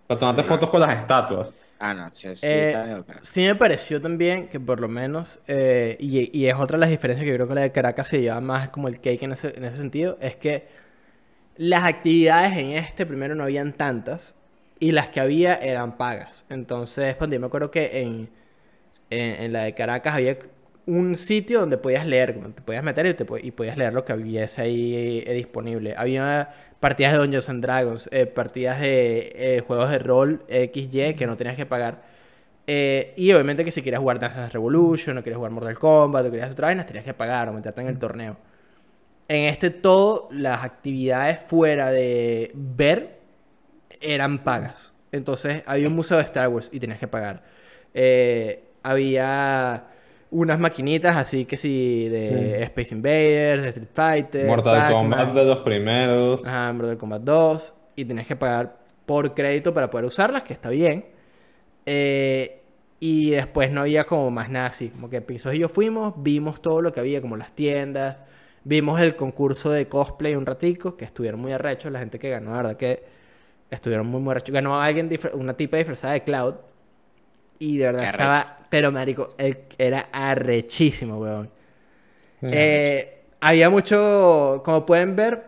Para tomarte fotos con las estatuas. Ah, no, sí, sí, Eh, está. Sí me pareció también que por lo menos, eh, y, y es otra de las diferencias que yo creo que la de Caracas se lleva más como el cake en ese, en ese sentido, es que las actividades en este primero no habían tantas y las que había eran pagas. Entonces, cuando yo me acuerdo que en, en, en la de Caracas había un sitio donde podías leer, te podías meter y, podías leer lo que hubiese ahí eh, disponible. Había partidas de Dungeons and Dragons, eh, partidas de eh, juegos de rol XY que no tenías que pagar. Y obviamente que si querías jugar Dance Revolution, o querías jugar Mortal Kombat, o querías otra vaina, tenías que pagar o meterte en el torneo. En este todo, las actividades fuera de ver eran pagas. Entonces había un museo de Star Wars y tenías que pagar. Había unas maquinitas así que sí, de Space Invaders, de Street Fighter, Mortal. Kombat de los primeros. Ajá, Mortal Kombat 2. Y tenías que pagar por crédito para poder usarlas, que está bien. Eh, y después no había como más nada así. Como que Pisos y yo fuimos, vimos todo lo que había, como las tiendas. Vimos el concurso de cosplay un ratico, que estuvieron muy arrechos. La gente que ganó, la verdad que estuvieron muy, muy arrechos. Ganó alguien, una tipa disfrazada de Cloud. Y de verdad estaba, pero marico, él era arrechísimo, weón. Eh, había mucho, como pueden ver,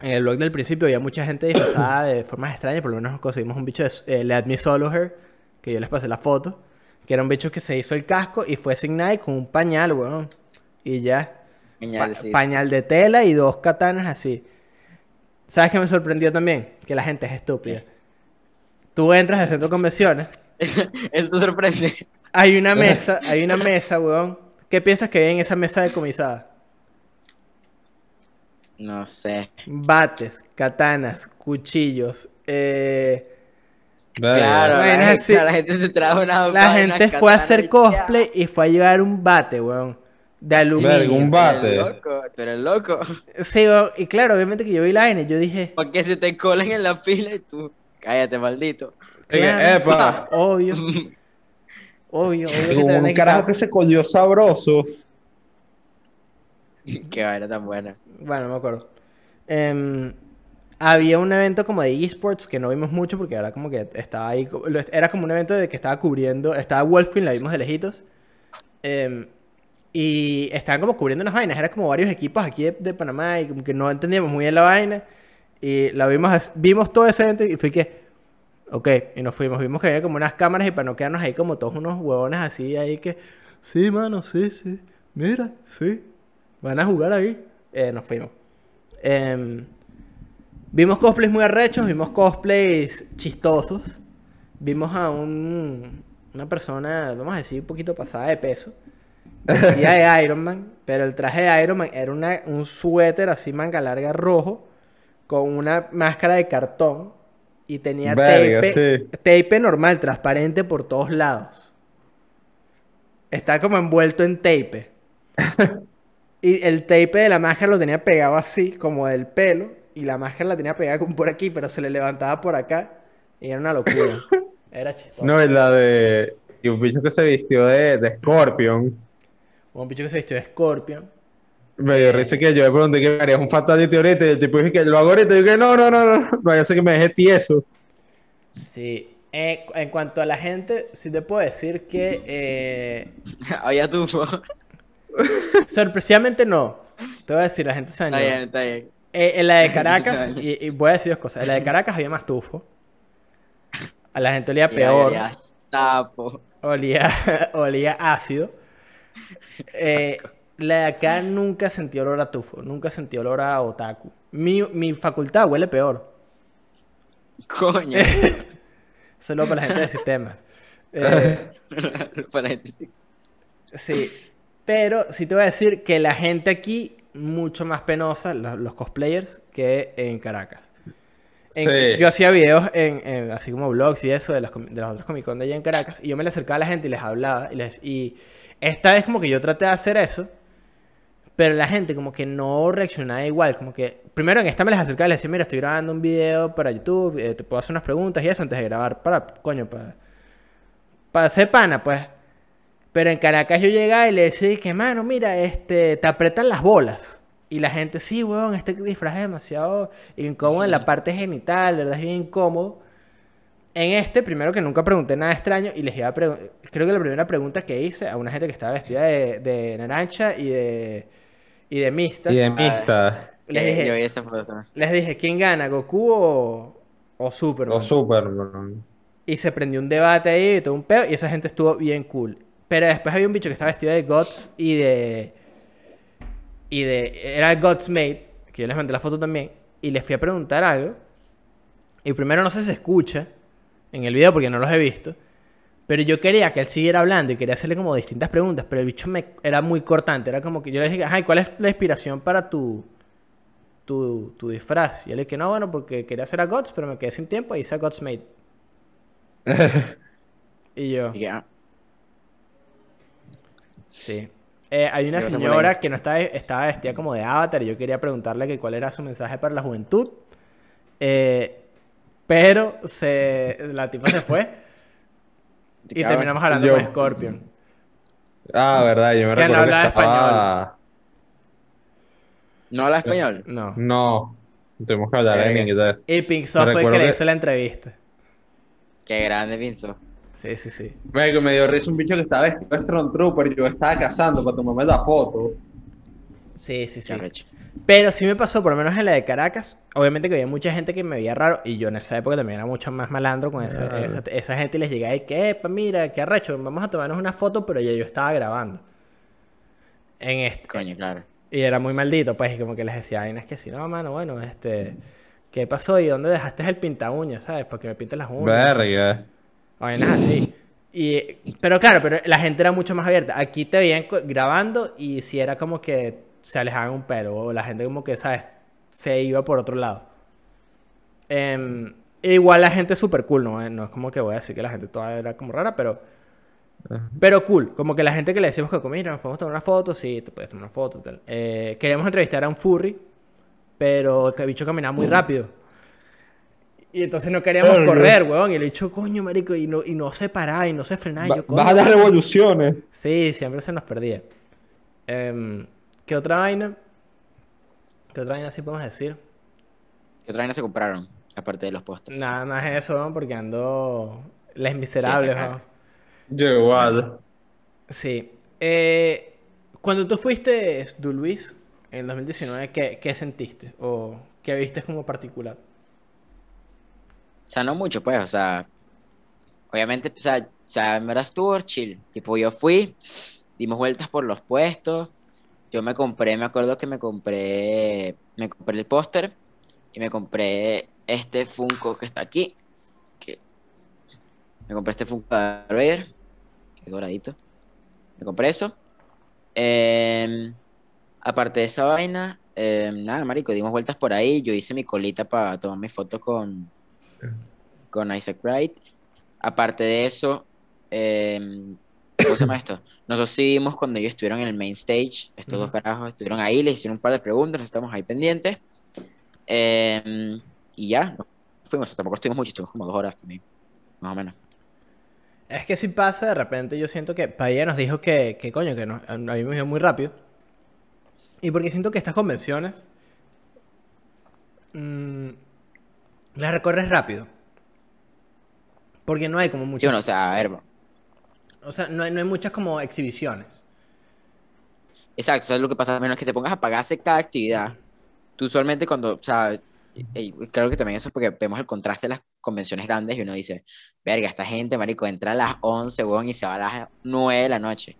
en el blog del principio había mucha gente disfrazada de formas extrañas. Por lo menos conseguimos un bicho de eh, Let Me Solo Her, que yo les pasé la foto. Que era un bicho que se hizo el casco y fue Signite con un pañal, weón. Y ya. Pañal, Pa- sí. pañal de tela y dos katanas así. ¿Sabes qué me sorprendió también? Que la gente es estúpida. Tú entras al centro de convenciones, Eso te sorprende. hay una mesa, hay una mesa, weón. ¿Qué piensas que hay en esa mesa decomisada? No sé. Bates, katanas, cuchillos. eh. Claro, Bueno, la, gente, sí. la gente se trajo una. la gente fue a hacer cosplay y fue a llevar un bate, weón. De aluminio. Verga, un bate. Tú eres loco. Sí, weón, y claro, obviamente que yo vi la y yo dije, Porque se te colan en la fila y tú. Cállate, maldito. Claro, epa, obvio. Obvio, obvio que te un carajo que se colió sabroso. Qué vaina tan buena. Bueno, no me acuerdo. Em, había un evento como de esports que no vimos mucho porque era como que estaba ahí. Era como un evento de que estaba cubriendo. Estaba Wolfing, la vimos de lejitos. Em, y estaban como cubriendo unas vainas. Era como varios equipos aquí de, de Panamá y como que no entendíamos muy bien la vaina. Y la vimos, vimos todo ese evento y fue que. Ok, y nos fuimos. Vimos que había como unas cámaras y para no quedarnos ahí como todos unos huevones así ahí que. Sí, mano, sí, sí. Mira, sí. Van a jugar ahí. Eh, nos fuimos. Em, vimos cosplays muy arrechos, vimos cosplays chistosos. Vimos a un, una persona, vamos a decir, un poquito pasada de peso. Vestida de Iron Man, pero el traje de Iron Man era una- un suéter así manga larga rojo con una máscara de cartón y tenía Verga, tape, sí. tape normal, transparente por todos lados. está como envuelto en tape. Y el tape de la máscara lo tenía pegado así, como del pelo, y la máscara la tenía pegada como por aquí, pero se le levantaba por acá, y era una locura. Era chistoso. No, es la de. Y un bicho que se vistió de, de Scorpion. Un bicho que se vistió de Scorpion. Me dio risa que yo le pregunté que harías un fatality ahorita y el tipo dije que lo hago ahorita y yo que no, no, no, no, no vaya a ser que me deje tieso. Sí. Eh, en cuanto a la gente, sí te puedo decir que eh, Había tufo. sorpresivamente no. Te voy a decir, la gente se Está dañó. bien, está bien. Eh, en la de Caracas, y, y voy a decir dos cosas. En la de Caracas había más tufo. A la gente olía Ya, peor. ya, ya, Tapo. Olía, olía ácido. Eh, la de acá nunca sentí olor a tufo. Nunca sentí olor a otaku. Mi, mi facultad huele peor. Coño. Solo para la gente de sistemas. Eh, Para gente sí. Sí, pero sí te voy a decir que la gente aquí mucho más penosa, lo- los, cosplayers, que en Caracas. En- Sí. Yo hacía videos en, en- así como vlogs y eso de las, de las otras Comic Con de allá en Caracas y yo me le acercaba a la gente y les hablaba y les y esta vez como que yo traté de hacer eso, pero la gente como que no reaccionaba igual, como que primero en esta me les acercaba y les decía, mira, estoy grabando un video para YouTube, eh, te puedo hacer unas preguntas y eso antes de grabar para coño para para hacer pana, pues. Pero en Caracas yo llegaba y le decía que, mano, mira, este, te apretan las bolas. Y la gente, sí, weón, este disfraz es demasiado incómodo en la parte genital, ¿verdad? Es bien incómodo. En este, primero que nunca pregunté nada extraño y les iba a preguntar, creo que la primera pregunta que hice a una gente que estaba vestida de, de naranja y de, y de mixta, Y de les, dije, esa foto también. les dije, ¿quién gana, Goku o, o Superman? O Superman. Y se prendió un debate ahí, todo un peo, y esa gente estuvo bien cool. Pero después había un bicho que estaba vestido de Gods y de. Y de. Era Godsmate, que yo les mandé la foto también. Y les fui a preguntar algo. Y primero no sé si se escucha en el video porque no los he visto. Pero yo quería que él siguiera hablando y quería hacerle como distintas preguntas. Pero el bicho me, era muy cortante. Era como que yo le dije, ay, ¿cuál es la inspiración para tu, tu, tu disfraz? Y él le dije, no, bueno, porque quería hacer a Gods, pero me quedé sin tiempo y hice a Godsmate. Y yo, Y que, ah, sí. Eh, hay una señora que no estaba, estaba vestida como de avatar y yo quería preguntarle que cuál era su mensaje para la juventud. Eh, pero se, la tipa se fue y terminamos hablando Yo- con Scorpion. Ah, verdad, yo me Que no recuerdo que hablaba estaba... ¿No habla español? No. No, tuvimos que hablar en inglés. Y Pink Soft fue el que le hizo la entrevista. Qué grande pinzó. Sí, sí, sí. Me, me dio risa un bicho que estaba vestido de Stormtrooper y yo estaba cazando para tomarme la foto. Sí, sí, sí. Pero sí me pasó, por lo menos en la de Caracas. Obviamente que había mucha gente que me veía raro. Y yo en esa época también era mucho más malandro con esa, Claro. esa, esa gente. Y les llegaba y que, epa, mira, qué arrecho. Vamos a tomarnos una foto, pero ya yo estaba grabando. En este. Coño, claro. Y era muy maldito, pues. Y como que les decía, ay, no es que si no, mano, bueno, este. ¿Qué pasó? ¿Y dónde dejaste el pinta uñas, sabes? Para que me pintes las uñas. Verga. Vainas así. Y, pero claro, pero la gente era mucho más abierta. Aquí te veían grabando y si era como que se alejaban un pelo. O la gente como que, ¿sabes? Se iba por otro lado. Em, igual la gente es súper cool, ¿no? Eh, No es como que voy a decir que la gente toda era como rara, pero... Pero cool. Como que la gente que le decimos que, mira, nos podemos tomar una foto. Sí, te puedes tomar una foto. Tal. Eh, queríamos entrevistar a un furry, pero el bicho caminaba muy rápido. Y entonces no queríamos correr, weón. Y el bicho, coño, marico, y no, y no se paraba y no se frenaba. Y Va- yo, coño. Vas a dar revoluciones. Sí, siempre se nos perdía. Em, ¿Qué otra vaina? ¿Qué otra vaina sí podemos decir? ¿Qué otra vaina se compraron? Aparte de los pósters. Nada más eso, porque ando... Les miserables, Sí, weón. Yo igual. Sí. Eh, cuando tú fuiste, Du Luis, en 2019, ¿qué, qué sentiste? ¿O qué viste como particular? O sea, no mucho, pues, o sea, obviamente, o sea, o sea, en verdad estuvo chill. Tipo, yo fui, dimos vueltas por los puestos, yo me compré, me acuerdo que me compré, me compré el póster y me compré este Funko que está aquí, que me compré este Funko de Vader, que es doradito, me compré eso. Em, aparte de esa vaina, em, nada, marico, dimos vueltas por ahí, yo hice mi colita para tomar mi foto con con Isaac Wright. Aparte de eso, eh, ¿cómo se llama esto? Nosotros sí vimos cuando ellos estuvieron en el main stage, estos dos carajos estuvieron ahí, les hicieron un par de preguntas, estamos ahí pendientes. Em, y ya, nos fuimos, tampoco estuvimos mucho, estuvimos como dos horas también, más o menos. Es que si pasa, de repente yo siento que Paella nos dijo que, que coño, que nos, a mí me dio muy rápido. Y porque siento que estas convenciones mm, las recorres rápido. Porque no hay como Sí, muchas. bueno, o sea, a ver, o sea, no hay, no hay muchas como exhibiciones. Exacto, eso es lo que pasa, a menos que te pongas a pagarse cada actividad. Tú usualmente cuando, o sea, y creo que también eso es porque vemos el contraste de las convenciones grandes y uno dice, verga, esta gente, marico, entra a las 11, weón, y se va a las 9 de la noche.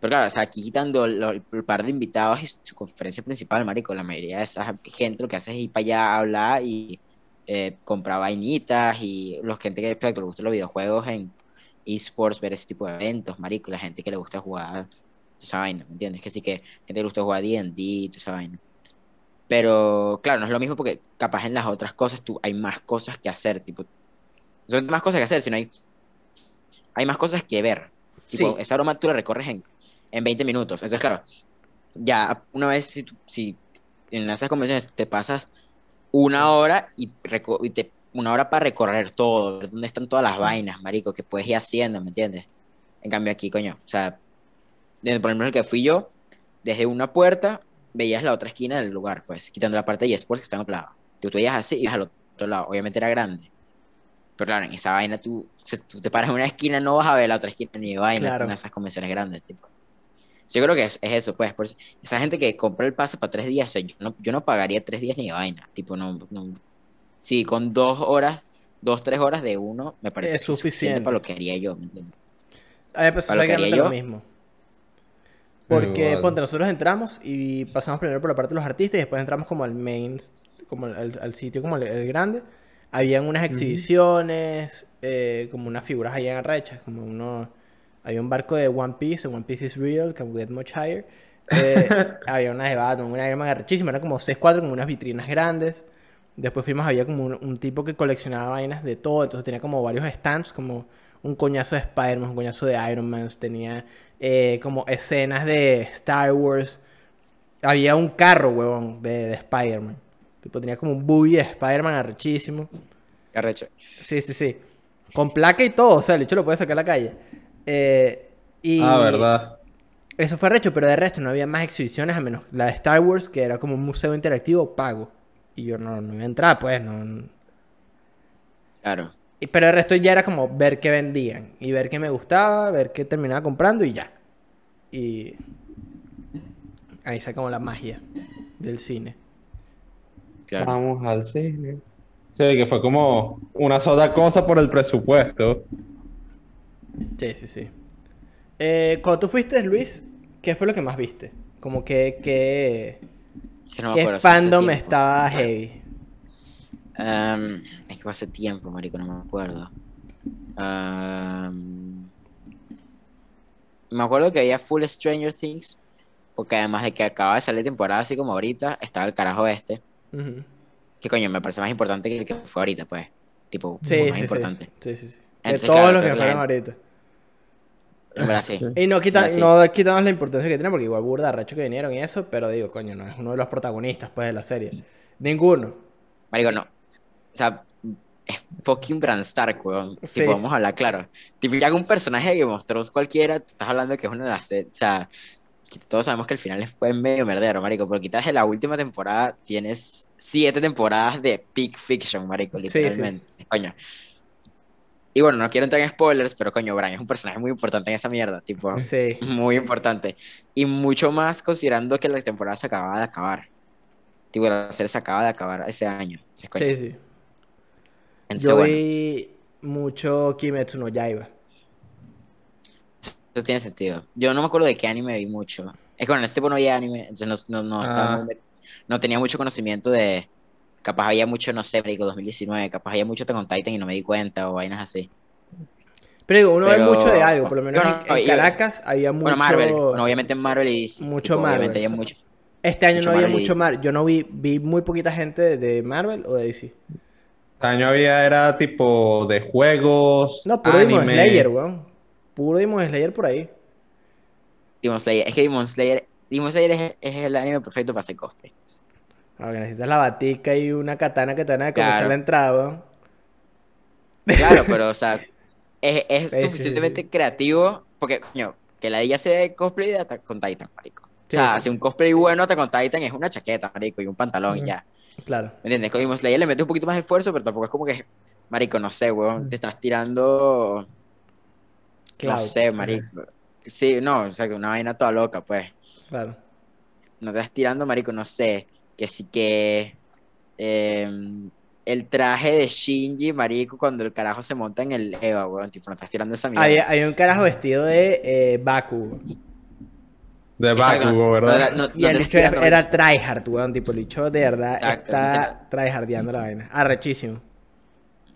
Pero claro, o sea, aquí quitando el, par de invitados y su conferencia principal, marico, la mayoría de esa gente lo que hace es ir para allá a hablar y eh, comprar vainitas y los gente que exacto, le gustan los videojuegos en esports, ver ese tipo de eventos, marico, la gente que le gusta jugar toda esa vaina, ¿me entiendes? Que sí que gente que le gusta jugar D&D, toda esa vaina. Pero claro, no es lo mismo porque capaz en las otras cosas tú hay más cosas que hacer, tipo, no son más cosas que hacer, sino hay, hay más cosas que ver. Tipo, Sí. esa broma tú la recorres en, en 20 minutos. Entonces, claro, ya una vez si, tú- si en esas convenciones te pasas una hora y, y te, una hora para recorrer todo, ver dónde están todas las vainas, marico, que puedes ir haciendo, ¿me entiendes? En cambio aquí, coño, o sea, desde por ejemplo el que fui yo, desde una puerta veías la otra esquina del lugar, pues, quitando la parte de eSports que está en otro lado. Tú, tú veías así y ibas al otro lado. Obviamente era grande. Pero claro, en esa vaina tú, si tú te paras en una esquina, no vas a ver la otra esquina ni vainas Claro. en esas convenciones grandes, tipo. Yo creo que es, es eso, pues. Por esa gente que compra el pase para tres días, o sea, yo no, yo no pagaría tres días ni de vaina. Tipo, no, no. Sí, con dos horas, dos, tres horas de uno, me parece Es suficiente. para lo que haría yo, ¿me entiendes? A pasó Para lo que haría exactamente lo yo. mismo. Porque, Igual. ponte, nosotros entramos y pasamos primero por la parte de los artistas y después entramos como al main, como al, sitio como el, el grande. Habían unas exhibiciones, eh, como unas figuras allá en arrechas, como uno... Había un barco de One Piece, One Piece is real, can get much higher. Eh, había una de Batman, una Iron Man arrechísima, eran como 6-4, como unas vitrinas grandes. Después fuimos, había como un, un tipo que coleccionaba vainas de todo, entonces tenía como varios stands, como un coñazo de Spider-Man, un coñazo de Iron Man, tenía eh, como escenas de Star Wars. Había un carro, huevón, de, de Spider-Man. Tipo, tenía como un buggy de Spider-Man arrechísimo. Qué arrecho. Sí, sí, sí. Con placa y todo, o sea, el hecho lo puede sacar a la calle. Eh, y Ah, verdad. eso fue recho, pero de resto no había más exhibiciones, a menos la de Star Wars, que era como un museo interactivo pago. Y yo no, no iba a entrar, pues, no. Claro. Y- Pero el resto ya era como ver qué vendían y ver qué me gustaba, ver qué terminaba comprando y ya. Y ahí se acabó la magia del cine. Claro. Vamos al cine. Sí, que fue como una sola cosa por el presupuesto. Sí, sí, sí. Eh, cuando tú fuiste, Luis, ¿qué fue lo que más viste? Como que, que, No me ¿qué fandom estaba heavy? Am, es que fue hace tiempo, marico, no me acuerdo. Am, me acuerdo que había full Stranger Things, porque además de que acaba de salir temporada así como ahorita, estaba el carajo este, que coño, me parece más importante que el que fue ahorita, pues. Tipo, Sí, más sí, importante. Sí, sí, sí. De Entonces, todos claro, los que fueron ahorita. En. Y no, quita, no quitamos la importancia que tiene, porque igual burda, recho que vinieron y eso, pero digo, coño, no es uno de los protagonistas, pues, de la serie. Ninguno. Marico, no. O sea, es fucking Bran Stark, weón. Sí. Vamos a hablar claro. Tipo, ya que un personaje of Thrones cualquiera, te estás hablando de que es una de las... O sea, que todos sabemos que el final fue medio merdero, marico. Pero quitas de la última temporada, tienes siete temporadas de peak fiction, marico, sí. literalmente. Coño. Y bueno, no quiero entrar en spoilers, pero coño, Bran es un personaje muy importante en esa mierda, tipo, Sí. muy importante. Y mucho más considerando que la temporada se acababa de acabar. Tipo, la serie se acaba de acabar ese año. Sí, sí. entonces, Yo bueno, vi mucho Kimetsu no Yaiba. eso tiene sentido. Yo no me acuerdo de qué anime vi mucho. Es que bueno, en este tiempo no había anime, entonces no, no, no, estaba Ah. muy no tenía mucho conocimiento de... Capaz había mucho, no sé, marico, 2019, capaz había mucho Attack on Titan y no me di cuenta o vainas así. Pero digo, uno Pero- ve mucho de algo, por lo menos No, en, no, en y- Caracas había mucho... Bueno, Marvel, bueno, obviamente en Marvel y DC, Mucho tipo, Marvel. Obviamente había mucho. Este año mucho no había Marvel mucho. Marvel. Yo no vi, vi muy poquita gente de Marvel o de DC. Este año había, era tipo de juegos, No, puro Demon. Slayer, weón. Puro Demon Slayer por ahí. Demon Slayer. Es que Demon Slayer, Demon Slayer es, es el anime perfecto para hacer cosplay. Ahora necesitas la batica y una katana que te van a conocer Claro. la entrada, weón. Claro, pero o sea, es, es Sí, sí, suficientemente creativo porque, coño, que la ella hace cosplay de Attack on Titan, marico. O Sí, sea, sí. hace un cosplay bueno Attack on Titan es una chaqueta, marico, y un pantalón y ya. Claro. ¿Me entiendes? Con Demon Slayer le mete un poquito más de esfuerzo, pero tampoco es como que, marico, no sé, weón, te estás tirando, Cloud. no sé, marico. Sí, no, o sea, que una vaina toda loca, pues. Claro. No te estás tirando, marico, no sé, que sí que eh, el traje de Shinji, marico, cuando el carajo se monta en el Eva, weón, tipo, no estás tirando esa mierda. Había, había un carajo vestido de eh, Baku. De Bakugo, no- ¿verdad? no- no- Y el estás era, tryhard, weón. Tipo, el bicho de verdad Exacto, está tryhardeando la vaina. Arrechísimo.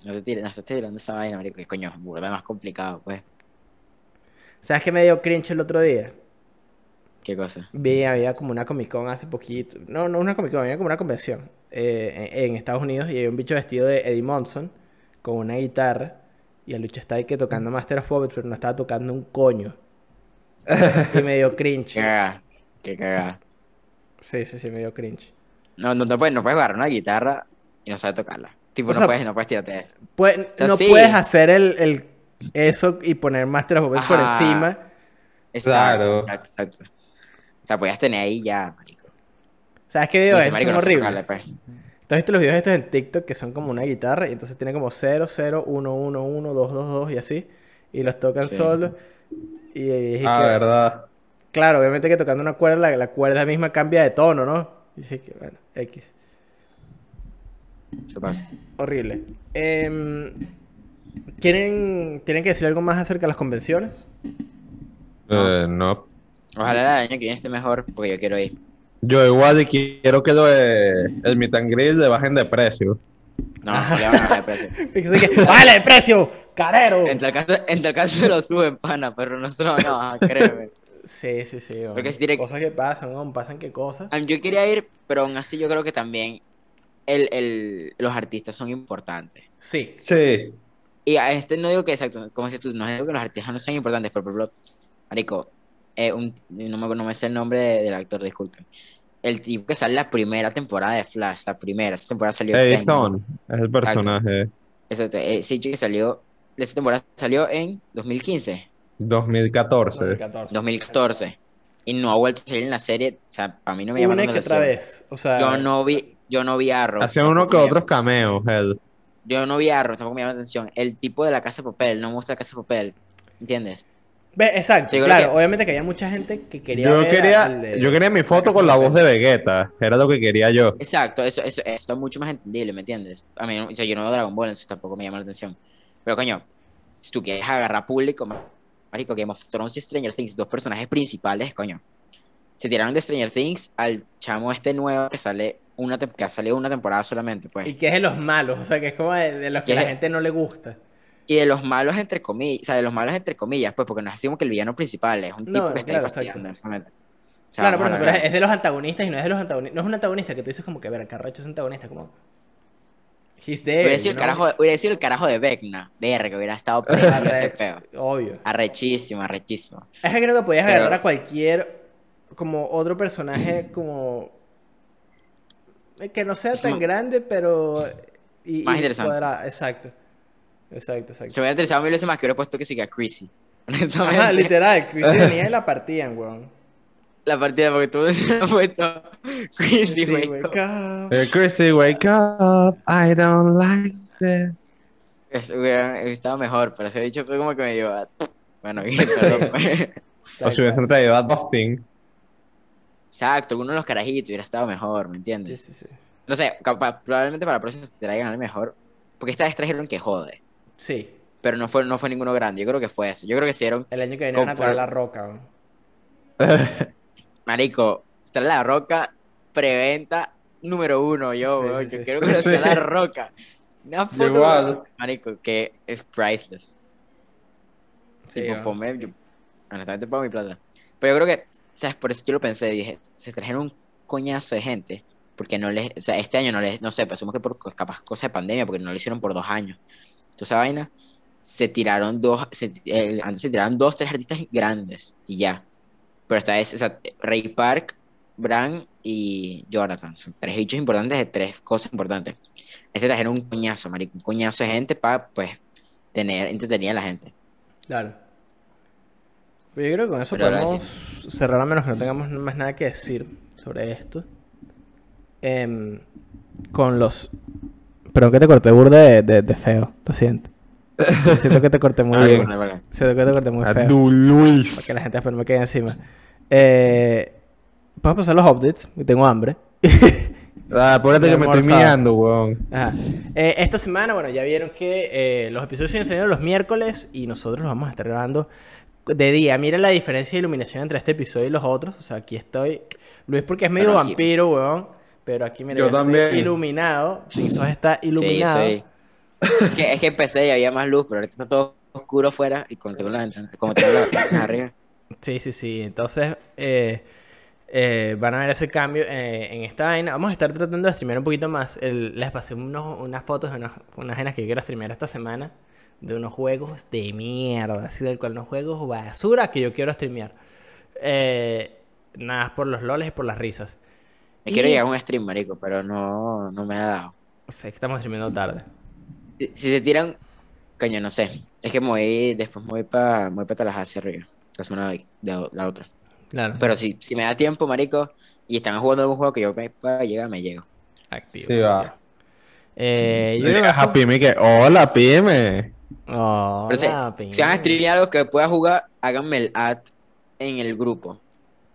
No te tires, no estás tirando esa vaina, marico, que coño, es burda más complicado, pues. ¿Sabes qué me dio cringe el otro día? ¿Qué cosa? Vi, había como una Comic Con hace poquito. No, no una Comic Con, había como una convención eh, en, en Estados Unidos y había un bicho vestido de Eddie Monson con una guitarra. Y el bicho ahí que tocando Master of Puppets, pero no estaba tocando un coño. Y me dio Qué cringe. cagada, qué cagada. Sí, sí, sí, me dio cringe. No, no, no puedes, no puedes agarrar una guitarra y no sabes tocarla. Tipo, O no sea, puedes, no puedes tirarte eso. Pues, sea, no sí. puedes hacer el, el- eso y poner Master of Puppets por encima. Exacto, Claro. exacto, exacto. Sea, podías tener ahí ya, marico. ¿Sabes qué videos? son no sé horribles. tocarle, pues. ¿Tú has visto los videos estos en TikTok que son como una guitarra y entonces tiene como 0, 0, 1, 1, 1, 2, 2, 2 y así? Y los tocan Sí. solos. Y, y Ah, que- verdad. claro, obviamente que tocando una cuerda, la, la cuerda misma cambia de tono, ¿no? Y dije que, bueno, X. Eso pasa. Horrible. Em, ¿quieren, ¿Tienen que decir algo más acerca de las convenciones? Eh, no. Ojalá el año que viene esté mejor, porque yo quiero ir. Yo igual y quiero que lo de el meet and greet le bajen de precio. No, no le van a bajar de precio. ¡Vale, el precio! ¡Carero! En tal caso, en tal caso se lo suben, pana, pero no se lo van a bajar, créeme. Sí, sí, sí. hombre. Porque si tiene- Cosas que pasan, ¿no? Pasan qué cosas. Ah, Yo quería ir, pero aún así yo creo que también el, el, los artistas son importantes. Sí. Sí. Y a este no digo que, exacto, como dices tú, no digo que los artistas no sean importantes, pero por ejemplo, Marico, eh, un, no, me, no me sé el nombre de- del actor, disculpen. El tipo que sale la primera temporada de Flash, la primera, esa temporada salió este. Edison es el personaje. Exacto, ese chico que salió, esa temporada salió en 2015, 2014. 2014. 2014. Y no ha vuelto a salir en la serie, o sea, a mí no me llama Una que otra atención. vez. O sea, Yo no vi, yo no vi a Arrow. Hacía uno que otros cameos, él. Yo no vi a Arrow, tampoco me llama la atención. El tipo de la casa de papel, no me gusta la casa de papel. ¿Entiendes? Ve, exacto, Sí, claro. que- Obviamente que había mucha gente que quería Yo ver quería, al yo quería mi foto con la voz de Vegeta. Era lo que quería yo. Exacto, eso, eso, eso está mucho más entendible, ¿me entiendes? A mí, o sea, yo no veo Dragon Ball, entonces tampoco me llama la atención. Pero coño, si tú quieres agarrar público, marico, Game of Thrones y Stranger Things, dos personajes principales, coño. Se tiraron de Stranger Things al chamo este nuevo que sale una que ha salido una temporada solamente, pues. Y que es de los malos, o sea, que es como de, de los que ¿Qué la es? gente no le gusta. Y de los malos entre comillas, o sea, de los malos entre comillas, pues, porque no es así como que el villano principal, es un tipo que está claro, ahí. O sea, claro, por eso, pero es de los antagonistas y no es de los antagonistas. No es un antagonista que tú dices como que, ver, Carracho es antagonista, como... He's there, Hubiera sido, el carajo, hubiera sido el carajo de Vecna, verga, hubiera estado feo. Obvio. Arrechísimo, arrechísimo. Es que creo que podías Pero- agarrar a cualquier, como otro personaje, como... eh, Que no sea tan grande, pero... y- Más y interesante. Exacto. Exacto, exacto. Se me hubiera interesado mil veces más que hubiera puesto que siga Chrissy. Ajá, literal, Chris venía y la partían, weón. La partida, porque tú has puesto Chrissy, Sí, wake up. Eh, Chrissy, wake up. I don't like this. Es- Hubiera estado mejor, pero se ha dicho fue como que me dio. a- Bueno, bien, perdón. pues. O si hubiesen traído a Dustin. Exacto, alguno de los carajitos hubiera estado mejor, ¿me Sí, entiendes? sí, sí. No sé, probablemente para la próxima se traigan al mejor. Porque esta vez trajeron que jode. Sí, Pero no fue, no fue ninguno grande. Yo creo que fue eso. Yo creo que hicieron. el año que viene van a traer la roca. Marico, está la roca preventa número uno. Yo, Sí, sí, yo sí. quiero que Sí. sea la roca. Una foto. Igual. Marico, que es priceless. Sí, tipo, weón. ponme. Yo, honestamente, pongo mi plata. Pero yo creo que, ¿sabes? Por eso yo lo pensé. Dije, se trajeron un coñazo de gente. Porque no les. O sea, este año no les. No sé, presumimos que por capaz cosa de pandemia. Porque no lo hicieron por dos años. Esa vaina. se tiraron dos, se- eh, antes se tiraron dos, tres artistas grandes y ya. Pero esta vez, o sea, Ray Park, Bran y Jonathan. Son tres bichos importantes de tres cosas importantes. Este trajeron un coñazo, marico, un coñazo de gente para, pues, tener, entretenida a la gente. Claro. Pero yo creo que con eso Pero podemos cerrar a menos que no tengamos más nada que decir sobre esto. Em, con los... Pero que te corté burda de, de- de feo, lo siento. Siento que te corté muy bien. vale, vale. Siento que te corté muy feo. Abdul Para Luis. que la gente después no me quede encima. Eh, Vamos a pasar los updates, tengo hambre. Ah, apúrate que me estoy mirando, weón. Ajá. Eh, esta semana, bueno, ya vieron que eh, los episodios se enseñaron los miércoles y nosotros los vamos a estar grabando de día. Miren la diferencia de iluminación entre este episodio y los otros. O sea, aquí estoy. Luis, porque es medio vampiro, weón. Pero aquí, mira, Yo también. iluminado. Pisos está Sí, iluminado. sí. Es que, es que empecé y había más luz, pero ahorita está todo oscuro afuera y como tengo la ventana, como tengo la ventana arriba. Sí, sí, sí. Entonces, eh, eh, van a ver ese cambio eh, en esta vaina. Vamos a estar tratando de streamear un poquito más. El- les pasé unos- unas fotos de unas, unas vainas que quiero streamear esta semana. De unos juegos de mierda. Así del cual unos juegos basura que yo quiero streamear. Eh, nada más por los loles y por las risas. Me quiero llegar a un stream, marico, pero no, no me ha dado. Sé que estamos streameando tarde. Si, si se tiran, coño, no sé. Es que me voy, después me voy para voy pa Tallahassee arriba, la semana de, de la otra. Claro. Pero si, si me da tiempo, marico, y están jugando algún juego que yo me pueda llegar, me llego. Activo. Sí, va. Eh, yo digas a Pime que, hola, Pime. Hola, Pero si, si van a Pin. streamear algo que pueda jugar, háganme el ad en el grupo.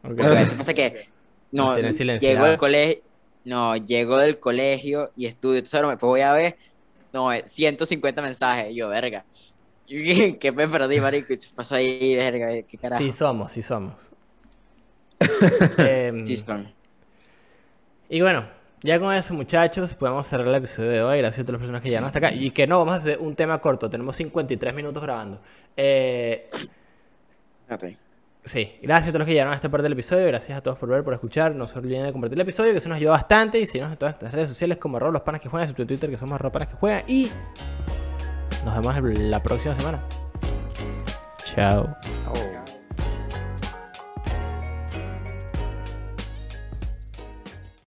Ok. Porque a veces pasa que no, llego del colegio, no, llego del colegio y estudio, entonces ahora me voy a ver, no, eh, 150 mensajes, y yo, verga. ¿Qué me perdí, marico? Y se pasó ahí, verga, qué carajo. Sí somos, sí somos. Em, Sí, son. Y bueno, ya con eso, muchachos, podemos cerrar el episodio de hoy. Gracias a todas las personas que llegaron hasta acá. Y que no, vamos a hacer un tema corto. Tenemos 53 minutos grabando. Eh, Fíjate. Sí, gracias a todos los que llegaron a esta parte del episodio. Gracias a todos por ver, por escuchar. No se olviden de compartir el episodio, que eso nos ayuda bastante. Y síguenos en todas nuestras redes sociales como arroba los panas que juegan, en Twitter, que somos arroba panas que juegan. Y nos vemos la próxima semana. Chao.